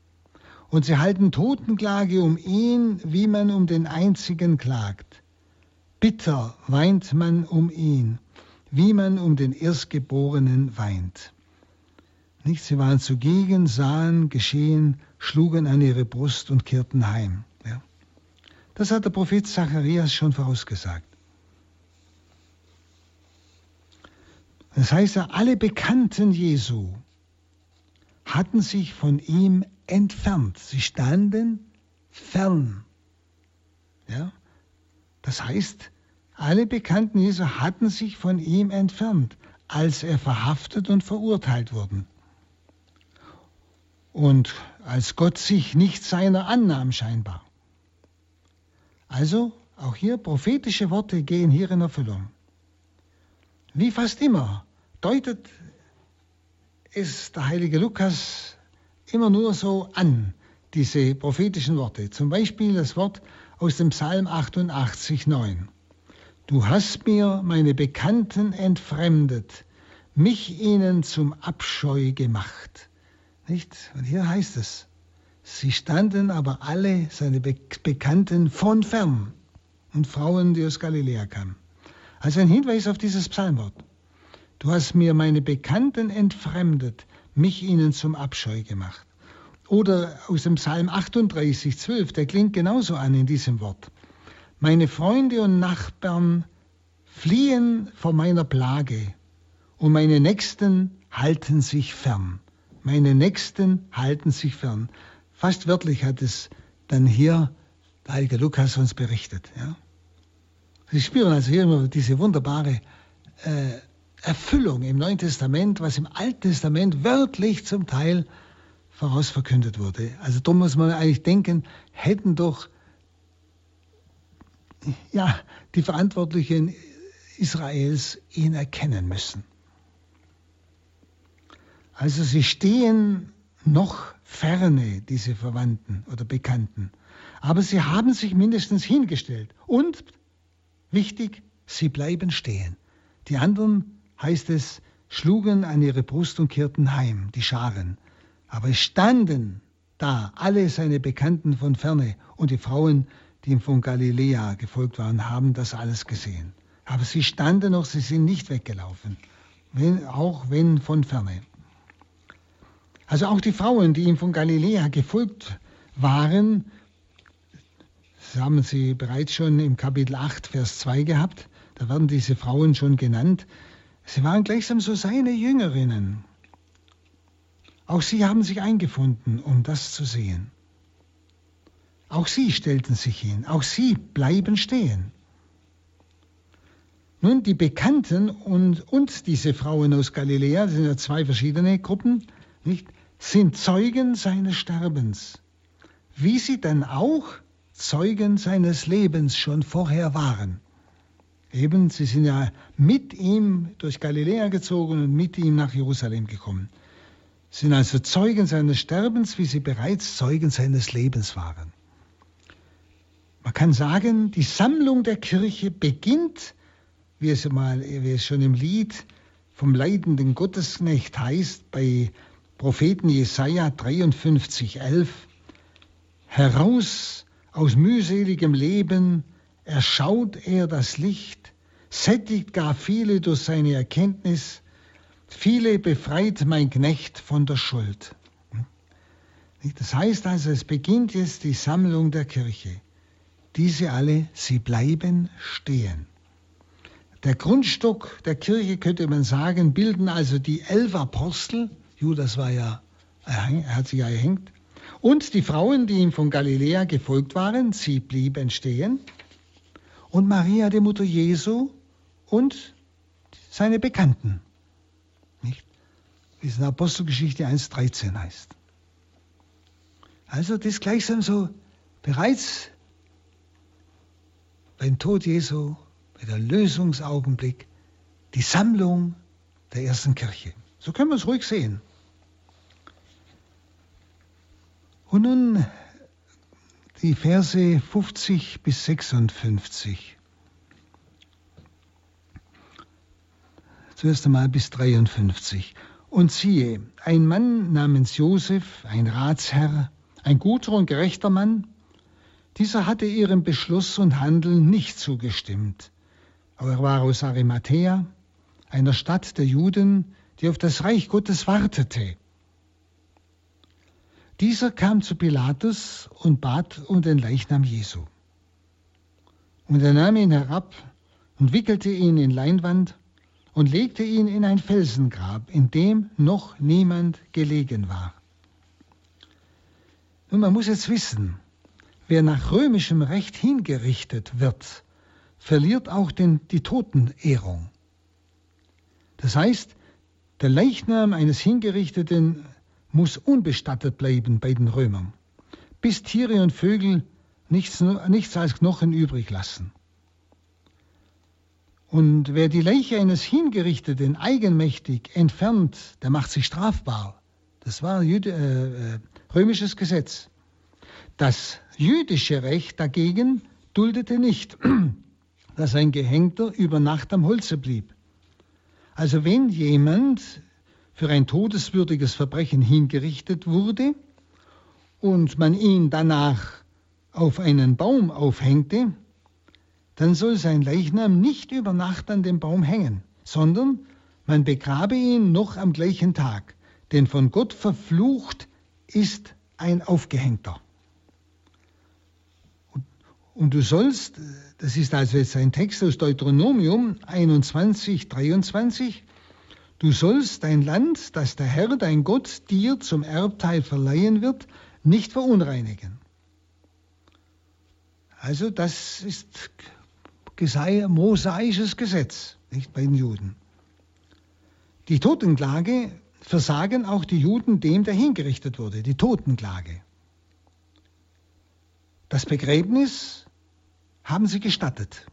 und sie halten Totenklage um ihn, wie man um den einzigen klagt. Bitter weint man um ihn, wie man um den Erstgeborenen weint. Nicht? Sie waren zugegen, sahen geschehen, schlugen an ihre Brust und kehrten heim. Ja. Das hat der Prophet Zacharias schon vorausgesagt. Das heißt ja, alle Bekannten Jesu hatten sich von ihm entfernt. Sie standen fern. Ja? Das heißt, alle Bekannten Jesu hatten sich von ihm entfernt, als er verhaftet und verurteilt wurden. Und als Gott sich nicht seiner annahm scheinbar. Also, auch hier prophetische Worte gehen hier in Erfüllung. Wie fast immer deutet es der heilige Lukas immer nur so an, diese prophetischen Worte. Zum Beispiel das Wort aus dem Psalm 88, 9. Du hast mir meine Bekannten entfremdet, mich ihnen zum Abscheu gemacht. Nicht? Und hier heißt es, sie standen aber alle, seine Be Bekannten, von fern und Frauen, die aus Galiläa kamen. Also ein Hinweis auf dieses Psalmwort. Du hast mir meine Bekannten entfremdet, mich ihnen zum Abscheu gemacht. Oder aus dem Psalm 38, 12, der klingt genauso an in diesem Wort. Meine Freunde und Nachbarn fliehen vor meiner Plage und meine Nächsten halten sich fern. Meine Nächsten halten sich fern. Fast wörtlich hat es dann hier der heilige Lukas uns berichtet. Ja? Sie spüren also hier immer diese wunderbare äh, Erfüllung im Neuen Testament, was im Alten Testament wörtlich zum Teil vorausverkündet wurde. Also darum muss man eigentlich denken, hätten doch ja, die Verantwortlichen Israels ihn erkennen müssen. Also sie stehen noch ferne, diese Verwandten oder Bekannten. Aber sie haben sich mindestens hingestellt. Und, wichtig, sie bleiben stehen. Die anderen heißt es, schlugen an ihre Brust und kehrten heim, die Scharen. Aber es standen da alle seine Bekannten von ferne und die Frauen, die ihm von Galiläa gefolgt waren, haben das alles gesehen. Aber sie standen noch, sie sind nicht weggelaufen, wenn, auch wenn von ferne. Also auch die Frauen, die ihm von Galiläa gefolgt waren, das haben Sie bereits schon im Kapitel 8, Vers 2 gehabt, da werden diese Frauen schon genannt, Sie waren gleichsam so seine Jüngerinnen. Auch sie haben sich eingefunden, um das zu sehen. Auch sie stellten sich hin, auch sie bleiben stehen. Nun, die Bekannten und, und diese Frauen aus Galiläa, das sind ja zwei verschiedene Gruppen, nicht, sind Zeugen seines Sterbens, wie sie dann auch Zeugen seines Lebens schon vorher waren. Eben, sie sind ja mit ihm durch Galiläa gezogen und mit ihm nach Jerusalem gekommen. Sind also Zeugen seines Sterbens, wie sie bereits Zeugen seines Lebens waren. Man kann sagen, die Sammlung der Kirche beginnt, wie es, mal, wie es schon im Lied vom leidenden Gottesknecht heißt, bei Propheten Jesaja 53, 11, heraus aus mühseligem Leben erschaut er das Licht, sättigt gar viele durch seine Erkenntnis, viele befreit mein Knecht von der Schuld. Das heißt also, es beginnt jetzt die Sammlung der Kirche. Diese alle, sie bleiben stehen. Der Grundstock der Kirche, könnte man sagen, bilden also die elf Apostel, Judas war ja, er hat sich ja erhängt, und die Frauen, die ihm von Galiläa gefolgt waren, sie blieben stehen und Maria, die Mutter Jesu und seine Bekannten. Nicht? Wie es in Apostelgeschichte 1,13 heißt. Also das ist gleichsam so bereits beim Tod Jesu, bei der Lösungsaugenblick, die Sammlung der ersten Kirche. So können wir es ruhig sehen. Und nun die Verse 50 bis 56. Zuerst einmal bis 53. Und siehe, ein Mann namens Josef, ein Ratsherr, ein guter und gerechter Mann, dieser hatte ihrem Beschluss und Handeln nicht zugestimmt. Aber er war aus Arimathea, einer Stadt der Juden, die auf das Reich Gottes wartete. Dieser kam zu Pilatus und bat um den Leichnam Jesu. Und er nahm ihn herab und wickelte ihn in Leinwand und legte ihn in ein Felsengrab, in dem noch niemand gelegen war. Nun, man muss jetzt wissen, wer nach römischem Recht hingerichtet wird, verliert auch den, die Totenehrung. Das heißt, der Leichnam eines Hingerichteten muss unbestattet bleiben bei den Römern, bis Tiere und Vögel nichts, nichts als Knochen übrig lassen. Und wer die Leiche eines Hingerichteten eigenmächtig entfernt, der macht sich strafbar. Das war Jüde, äh, äh römisches Gesetz. Das jüdische Recht dagegen duldete nicht, dass ein Gehängter über Nacht am Holze blieb. Also wenn jemand für ein todeswürdiges Verbrechen hingerichtet wurde und man ihn danach auf einen Baum aufhängte, dann soll sein Leichnam nicht über Nacht an dem Baum hängen, sondern man begrabe ihn noch am gleichen Tag, denn von Gott verflucht ist ein Aufgehängter. Und, du sollst, das ist also jetzt ein Text aus Deuteronomium 21, 23, Du sollst dein Land, das der Herr, dein Gott, dir zum Erbteil verleihen wird, nicht verunreinigen. Also das ist mosaisches Gesetz, nicht bei den Juden. Die Totenklage versagen auch die Juden dem, der hingerichtet wurde, die Totenklage. Das Begräbnis haben sie gestattet.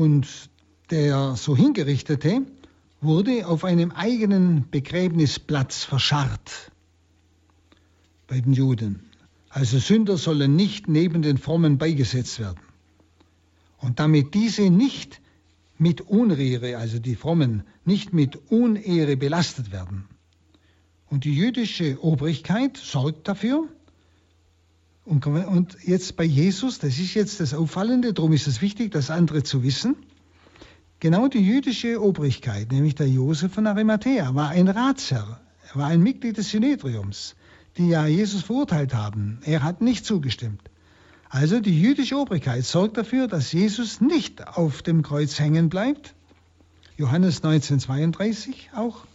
Und der so hingerichtete wurde auf einem eigenen Begräbnisplatz verscharrt bei den Juden. Also Sünder sollen nicht neben den Frommen beigesetzt werden. Und damit diese nicht mit Unehre, also die Frommen, nicht mit Unehre belastet werden. Und die jüdische Obrigkeit sorgt dafür. Und jetzt bei Jesus, das ist jetzt das Auffallende, darum ist es wichtig, das andere zu wissen. Genau die jüdische Obrigkeit, nämlich der Josef von Arimathea, war ein Ratsherr, er war ein Mitglied des Synedriums, die ja Jesus verurteilt haben. Er hat nicht zugestimmt. Also die jüdische Obrigkeit sorgt dafür, dass Jesus nicht auf dem Kreuz hängen bleibt. Johannes 1932 auch.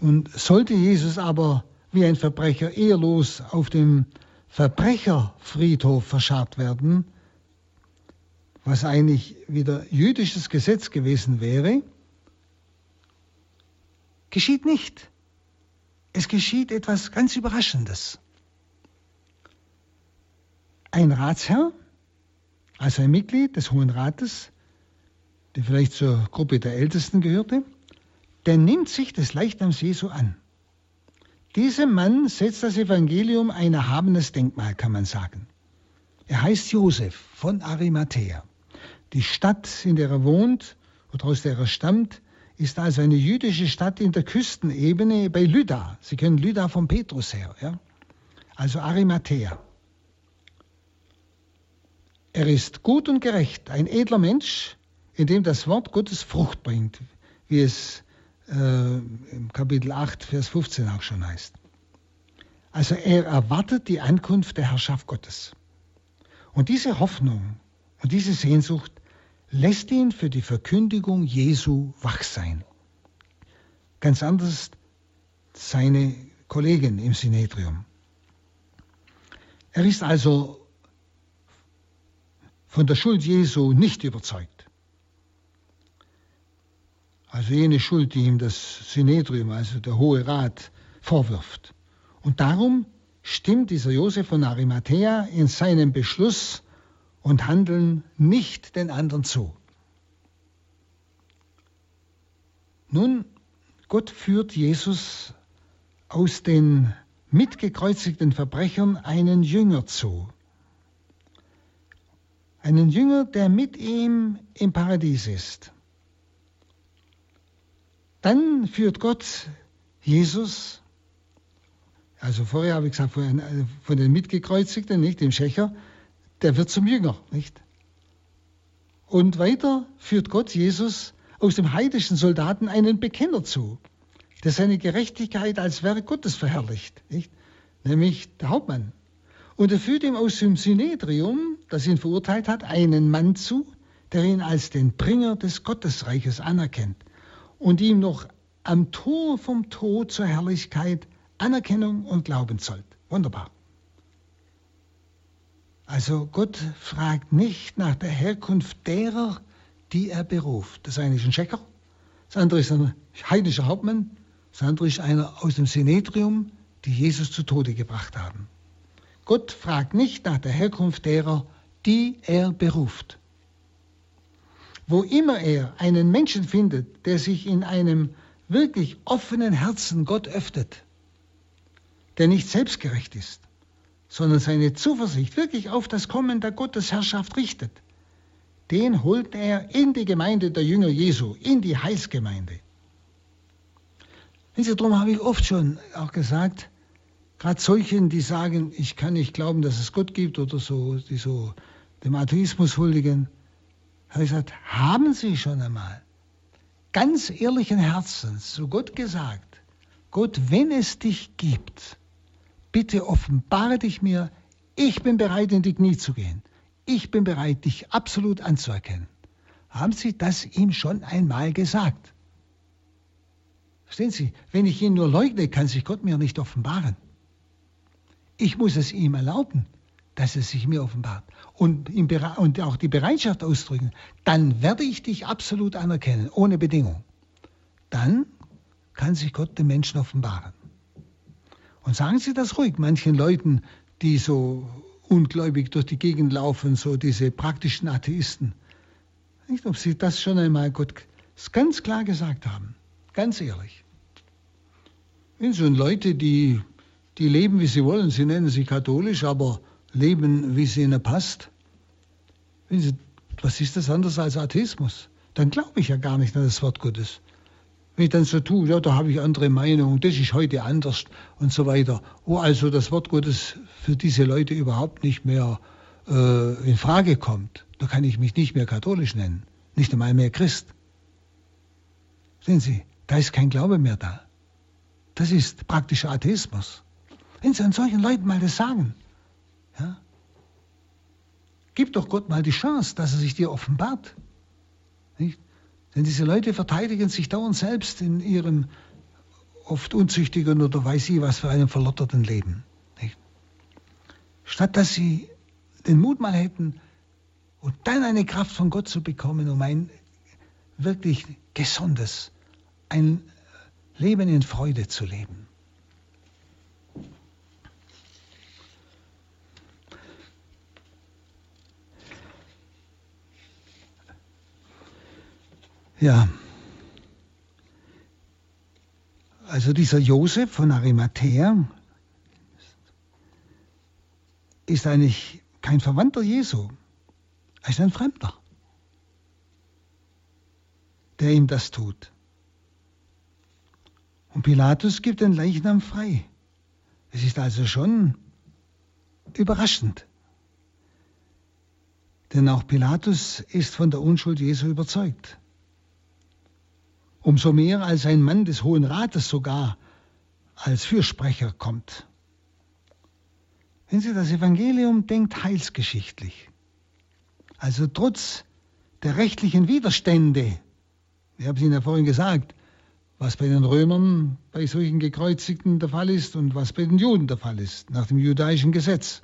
Und sollte Jesus aber wie ein Verbrecher ehrlos auf dem Verbrecherfriedhof verscharrt werden, was eigentlich wieder jüdisches Gesetz gewesen wäre, geschieht nicht. Es geschieht etwas ganz Überraschendes. Ein Ratsherr, also ein Mitglied des Hohen Rates, der vielleicht zur Gruppe der Ältesten gehörte, der nimmt sich des Leichnams Jesu an. Diesem Mann setzt das Evangelium ein erhabenes Denkmal, kann man sagen. Er heißt Josef von Arimathea. Die Stadt, in der er wohnt oder aus der er stammt, ist also eine jüdische Stadt in der Küstenebene bei Lyda. Sie kennen Lyda vom Petrus her. Ja? Also Arimathea. Er ist gut und gerecht, ein edler Mensch, in dem das Wort Gottes Frucht bringt, wie es im Kapitel 8, Vers 15 auch schon heißt. Also er erwartet die Ankunft der Herrschaft Gottes. Und diese Hoffnung und diese Sehnsucht lässt ihn für die Verkündigung Jesu wach sein. Ganz anders seine Kollegen im Synedrium. Er ist also von der Schuld Jesu nicht überzeugt. Also jene Schuld, die ihm das Synedrium, also der Hohe Rat, vorwirft. Und darum stimmt dieser Josef von Arimathea in seinem Beschluss und Handeln nicht den anderen zu. Nun, Gott führt Jesus aus den mitgekreuzigten Verbrechern einen Jünger zu. Einen Jünger, der mit ihm im Paradies ist. Dann führt Gott Jesus, also vorher habe ich gesagt, von, von den Mitgekreuzigten, nicht dem Schächer, der wird zum Jünger, nicht? Und weiter führt Gott Jesus aus dem heidischen Soldaten einen Bekenner zu, der seine Gerechtigkeit als Werk Gottes verherrlicht, nicht? nämlich der Hauptmann. Und er führt ihm aus dem Synedrium, das ihn verurteilt hat, einen Mann zu, der ihn als den Bringer des Gottesreiches anerkennt und ihm noch am Tor vom Tod zur Herrlichkeit Anerkennung und Glauben zollt. Wunderbar. Also Gott fragt nicht nach der Herkunft derer, die er beruft. Das eine ist ein Checker, das andere ist ein heidnischer Hauptmann, das andere ist einer aus dem Synedrium, die Jesus zu Tode gebracht haben. Gott fragt nicht nach der Herkunft derer, die er beruft. Wo immer er einen Menschen findet, der sich in einem wirklich offenen Herzen Gott öffnet, der nicht selbstgerecht ist, sondern seine Zuversicht wirklich auf das Kommen der Gottesherrschaft richtet, den holt er in die Gemeinde der Jünger Jesu, in die Heilsgemeinde. Darum habe ich oft schon auch gesagt, gerade solchen, die sagen, ich kann nicht glauben, dass es Gott gibt oder so, die so dem Atheismus huldigen, habe ich gesagt, haben Sie schon einmal ganz ehrlichen Herzens zu Gott gesagt, Gott, wenn es dich gibt, bitte offenbare dich mir, ich bin bereit, in die Knie zu gehen. Ich bin bereit, dich absolut anzuerkennen. Haben Sie das ihm schon einmal gesagt? Verstehen Sie, wenn ich ihn nur leugne, kann sich Gott mir nicht offenbaren. Ich muss es ihm erlauben, dass es sich mir offenbart und, und auch die Bereitschaft ausdrücken. Dann werde ich dich absolut anerkennen, ohne Bedingung. Dann kann sich Gott dem Menschen offenbaren. Und sagen Sie das ruhig manchen Leuten, die so ungläubig durch die Gegend laufen, so diese praktischen Atheisten. Nicht, ob Sie das schon einmal Gott ganz klar gesagt haben. Ganz ehrlich. Wenn so Leute, die, die leben, wie sie wollen, sie nennen sich katholisch, aber leben, wie es ihnen passt. Was ist das anders als Atheismus? Dann glaube ich ja gar nicht an das Wort Gottes. Wenn ich dann so tue, ja, da habe ich andere Meinungen, das ist heute anders und so weiter. Wo also das Wort Gottes für diese Leute überhaupt nicht mehr äh, in Frage kommt, da kann ich mich nicht mehr katholisch nennen, nicht einmal mehr Christ. Sehen Sie, da ist kein Glaube mehr da. Das ist praktischer Atheismus. Wenn Sie an solchen Leuten mal das sagen, ja, gib doch Gott mal die Chance, dass er sich dir offenbart. Nicht? Denn diese Leute verteidigen sich dauernd selbst in ihrem oft unzüchtigen oder weiß ich was für einem verlotterten Leben. Nicht? Statt dass sie den Mut mal hätten und dann eine Kraft von Gott zu bekommen, um ein wirklich gesundes, ein Leben in Freude zu leben. Ja. Also dieser Josef von Arimathea ist eigentlich kein Verwandter Jesu. Er ist ein Fremder, der ihm das tut. Und Pilatus gibt den Leichnam frei. Es ist also schon überraschend. Denn auch Pilatus ist von der Unschuld Jesu überzeugt. Umso mehr als ein Mann des Hohen Rates sogar als Fürsprecher kommt. Wenn Sie das Evangelium denkt heilsgeschichtlich, also trotz der rechtlichen Widerstände, ich habe es Ihnen ja vorhin gesagt, was bei den Römern bei solchen Gekreuzigten der Fall ist und was bei den Juden der Fall ist, nach dem judaischen Gesetz.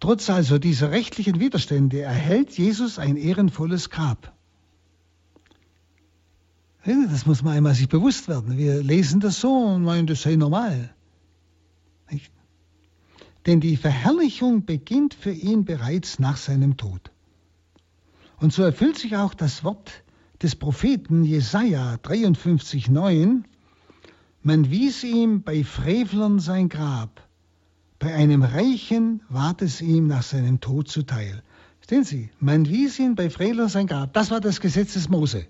Trotz also dieser rechtlichen Widerstände erhält Jesus ein ehrenvolles Grab. Das muss man einmal sich bewusst werden. Wir lesen das so und meinen, das sei normal. Nicht? Denn die Verherrlichung beginnt für ihn bereits nach seinem Tod. Und so erfüllt sich auch das Wort, des Propheten Jesaja 53,9, man wies ihm bei Frevlern sein Grab, bei einem Reichen ward es ihm nach seinem Tod zuteil. Sehen Sie, man wies ihn bei Frevlern sein Grab, das war das Gesetz des Mose.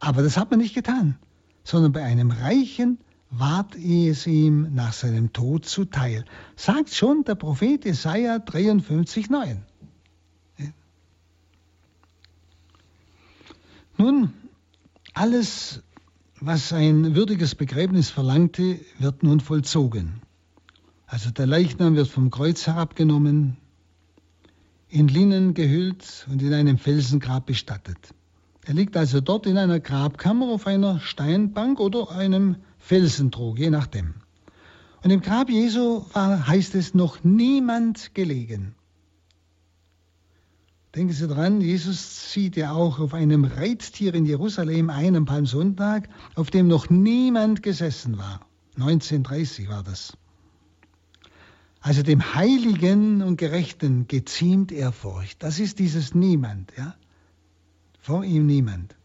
Aber das hat man nicht getan, sondern bei einem Reichen ward es ihm nach seinem Tod zuteil. Sagt schon der Prophet Jesaja 53,9. Nun, alles, was ein würdiges Begräbnis verlangte, wird nun vollzogen. Also der Leichnam wird vom Kreuz herabgenommen, in Linnen gehüllt und in einem Felsengrab bestattet. Er liegt also dort in einer Grabkammer auf einer Steinbank oder einem Felsentrog, je nachdem. Und im Grab Jesu war, heißt es, noch niemand gelegen. Denken Sie dran, Jesus zieht ja auch auf einem Reittier in Jerusalem ein am Palmsonntag, auf dem noch niemand gesessen war. 1930 war das. Also dem Heiligen und Gerechten geziemt Ehrfurcht. Das ist dieses Niemand, ja? Vor ihm niemand.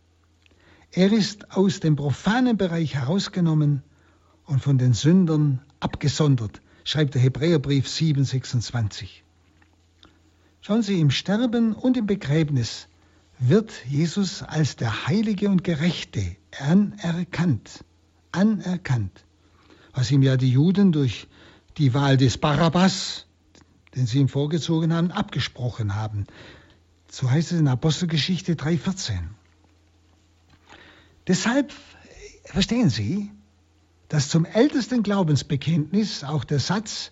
Er ist aus dem profanen Bereich herausgenommen und von den Sündern abgesondert, schreibt der Hebräerbrief 7,26. Schauen Sie, im Sterben und im Begräbnis wird Jesus als der Heilige und Gerechte anerkannt. Anerkannt. Was ihm ja die Juden durch die Wahl des Barabbas, den sie ihm vorgezogen haben, abgesprochen haben. So heißt es in Apostelgeschichte 3,14. Deshalb verstehen Sie, dass zum ältesten Glaubensbekenntnis auch der Satz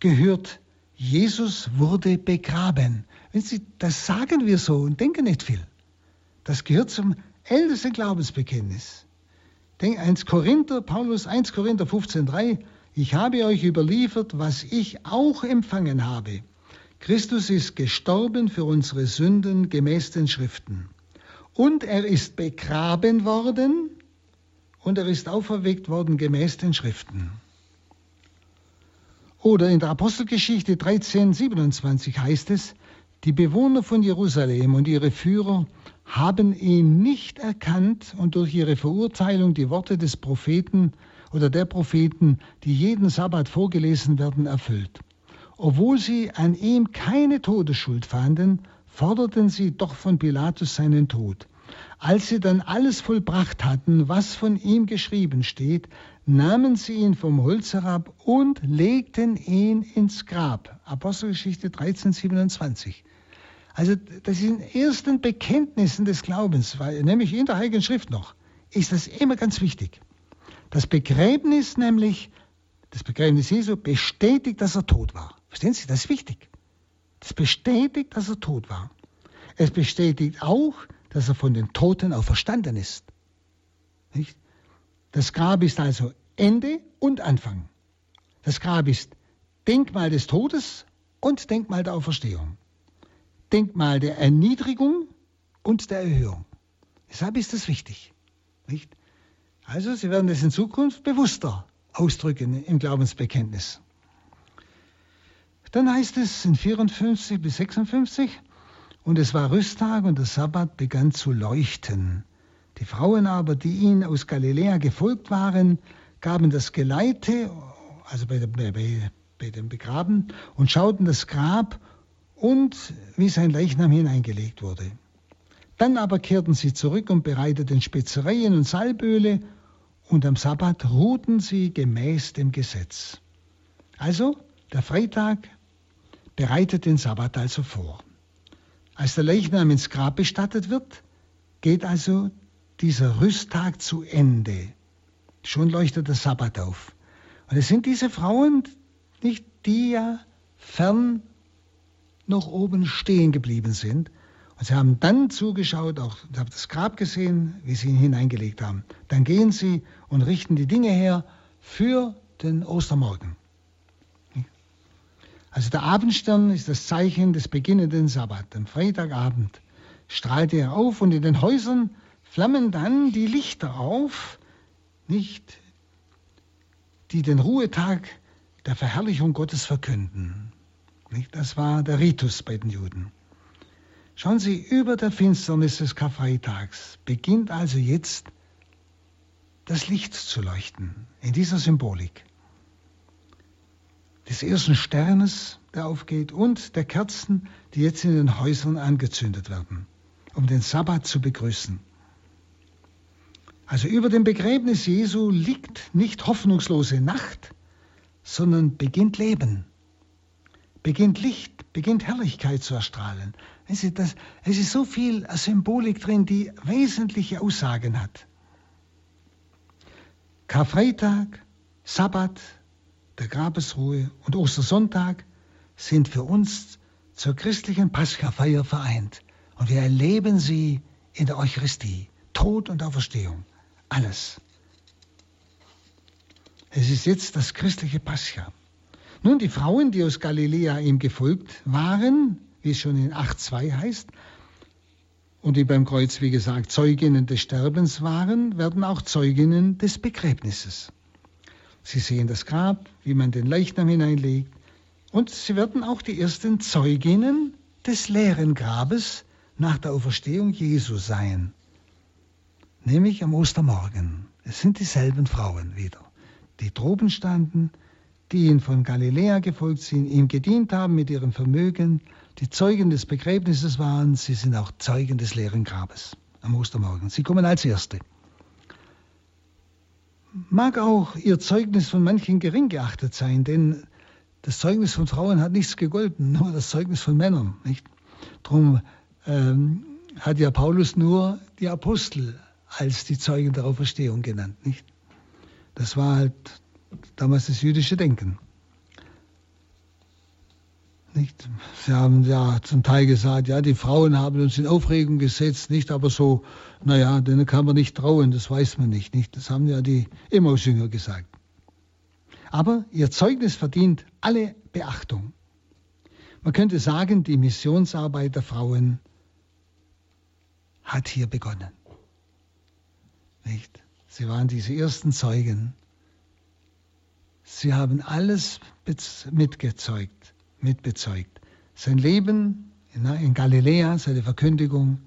gehört, Jesus wurde begraben. Wenn Sie, das sagen wir so und denken nicht viel. Das gehört zum ältesten Glaubensbekenntnis. Denk 1 Korinther, Paulus 1 Korinther 15,3, ich habe euch überliefert, was ich auch empfangen habe. Christus ist gestorben für unsere Sünden gemäß den Schriften. Und er ist begraben worden und er ist auferweckt worden gemäß den Schriften. Oder in der Apostelgeschichte 13, 27 heißt es, die Bewohner von Jerusalem und ihre Führer haben ihn nicht erkannt und durch ihre Verurteilung die Worte des Propheten oder der Propheten, die jeden Sabbat vorgelesen werden, erfüllt. Obwohl sie an ihm keine Todesschuld fanden, forderten sie doch von Pilatus seinen Tod. Als sie dann alles vollbracht hatten, was von ihm geschrieben steht, nahmen sie ihn vom Holz herab und legten ihn ins Grab. Apostelgeschichte 13, 27. Also das sind ersten Bekenntnissen des Glaubens, weil, nämlich in der Heiligen Schrift noch, ist das immer ganz wichtig. Das Begräbnis nämlich, das Begräbnis Jesu bestätigt, dass er tot war. Verstehen Sie, das ist wichtig. Das bestätigt, dass er tot war. Es bestätigt auch, dass er von den Toten auferstanden ist. Nicht? Das Grab ist also Ende und Anfang. Das Grab ist Denkmal des Todes und Denkmal der Auferstehung. Denkmal der Erniedrigung und der Erhöhung. Deshalb ist das wichtig. Nicht? Also Sie werden das in Zukunft bewusster ausdrücken im Glaubensbekenntnis. Dann heißt es in 54 bis 56, und es war Rüsttag und der Sabbat begann zu leuchten. Die Frauen aber, die ihnen aus Galiläa gefolgt waren, gaben das Geleite, also bei, bei, bei dem Begraben, und schauten das Grab und wie sein Leichnam hineingelegt wurde. Dann aber kehrten sie zurück und bereiteten Spezereien und Salböle, und am Sabbat ruhten sie gemäß dem Gesetz. Also, der Freitag bereitet den Sabbat also vor. Als der Leichnam ins Grab bestattet wird, geht also dieser Rüsttag zu Ende. Schon leuchtet der Sabbat auf. Und es sind diese Frauen, nicht die ja fern noch oben stehen geblieben sind. Und sie haben dann zugeschaut, auch haben das Grab gesehen, wie sie ihn hineingelegt haben. Dann gehen sie und richten die Dinge her für den Ostermorgen. Also der Abendstern ist das Zeichen des beginnenden Sabbat. Am Freitagabend strahlt er auf und in den Häusern flammen dann die Lichter auf, nicht, die den Ruhetag der Verherrlichung Gottes verkünden. Nicht? Das war der Ritus bei den Juden. Schauen Sie, über der Finsternis des Karfreitags beginnt also jetzt das Licht zu leuchten in dieser Symbolik. Des ersten Sternes, der aufgeht, und der Kerzen, die jetzt in den Häusern angezündet werden, um den Sabbat zu begrüßen. Also über dem Begräbnis Jesu liegt nicht hoffnungslose Nacht, sondern beginnt Leben, beginnt Licht, beginnt Herrlichkeit zu erstrahlen. Es ist, es ist so viel Symbolik drin, die wesentliche Aussagen hat. Karfreitag, Sabbat, der Grabesruhe und Ostersonntag sind für uns zur christlichen Paschafeier vereint. Und wir erleben sie in der Eucharistie. Tod und Auferstehung. Alles. Es ist jetzt das christliche Pascha. Nun, die Frauen, die aus Galiläa ihm gefolgt waren, wie es schon in 8.2 heißt, und die beim Kreuz, wie gesagt, Zeuginnen des Sterbens waren, werden auch Zeuginnen des Begräbnisses. Sie sehen das Grab, wie man den Leichnam hineinlegt, und sie werden auch die ersten Zeuginnen des leeren Grabes nach der Auferstehung Jesu sein, nämlich am Ostermorgen. Es sind dieselben Frauen wieder, die droben standen, die ihn von Galiläa gefolgt sind, ihm gedient haben mit ihrem Vermögen, die Zeugen des Begräbnisses waren, sie sind auch Zeugen des leeren Grabes am Ostermorgen. Sie kommen als Erste. Mag auch ihr Zeugnis von manchen gering geachtet sein, denn das Zeugnis von Frauen hat nichts gegolten, nur das Zeugnis von Männern. Nicht? Darum ähm, hat ja Paulus nur die Apostel als die Zeugen der Auferstehung genannt. Nicht? Das war halt damals das jüdische Denken. Nicht? Sie haben ja zum Teil gesagt, ja, die Frauen haben uns in Aufregung gesetzt, nicht aber so, naja, denen kann man nicht trauen, das weiß man nicht, nicht? Das haben ja die Emmaus-Jünger gesagt. Aber ihr Zeugnis verdient alle Beachtung. Man könnte sagen, die Missionsarbeit der Frauen hat hier begonnen. Nicht? Sie waren diese ersten Zeugen. Sie haben alles mitgezeugt mitbezeugt. Sein Leben in Galiläa, seine Verkündigung,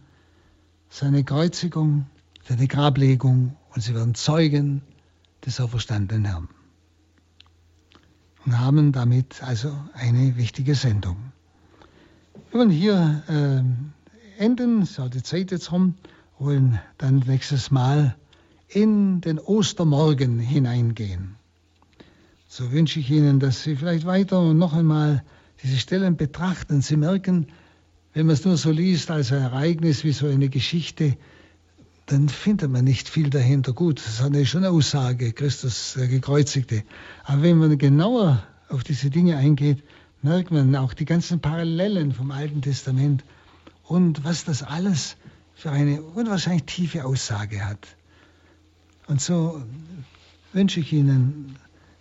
seine Kreuzigung, seine Grablegung und sie werden Zeugen des auferstandenen Herrn. Und haben damit also eine wichtige Sendung. Wir wollen hier äh, enden, so die Zeit jetzt rum, wollen dann nächstes Mal in den Ostermorgen hineingehen. So wünsche ich Ihnen, dass Sie vielleicht weiter und noch einmal diese Stellen betrachten. Sie merken, wenn man es nur so liest als ein Ereignis wie so eine Geschichte, dann findet man nicht viel dahinter. Gut, das hat eine schon Aussage, Christus der Gekreuzigte. Aber wenn man genauer auf diese Dinge eingeht, merkt man auch die ganzen Parallelen vom Alten Testament und was das alles für eine unwahrscheinlich tiefe Aussage hat. Und so wünsche ich Ihnen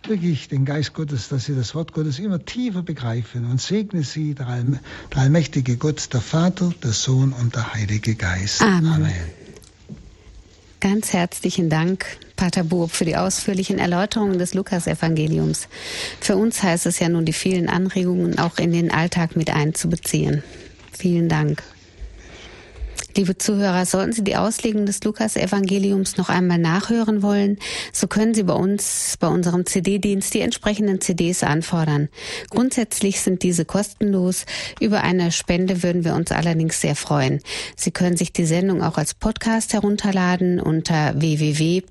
wirklich den Geist Gottes, dass sie das Wort Gottes immer tiefer begreifen und segne sie, der, Allm der allmächtige Gott, der Vater, der Sohn und der Heilige Geist. Amen. Amen. Ganz herzlichen Dank, Pater Burb, für die ausführlichen Erläuterungen des Lukas-Evangeliums. Für uns heißt es ja nun, die vielen Anregungen auch in den Alltag mit einzubeziehen. Vielen Dank. Liebe Zuhörer, sollten Sie die Auslegung des Lukas-Evangeliums noch einmal nachhören wollen, so können Sie bei uns, bei unserem CD-Dienst, die entsprechenden CDs anfordern. Grundsätzlich sind diese kostenlos. Über eine Spende würden wir uns allerdings sehr freuen. Sie können sich die Sendung auch als Podcast herunterladen unter www.horeb.org.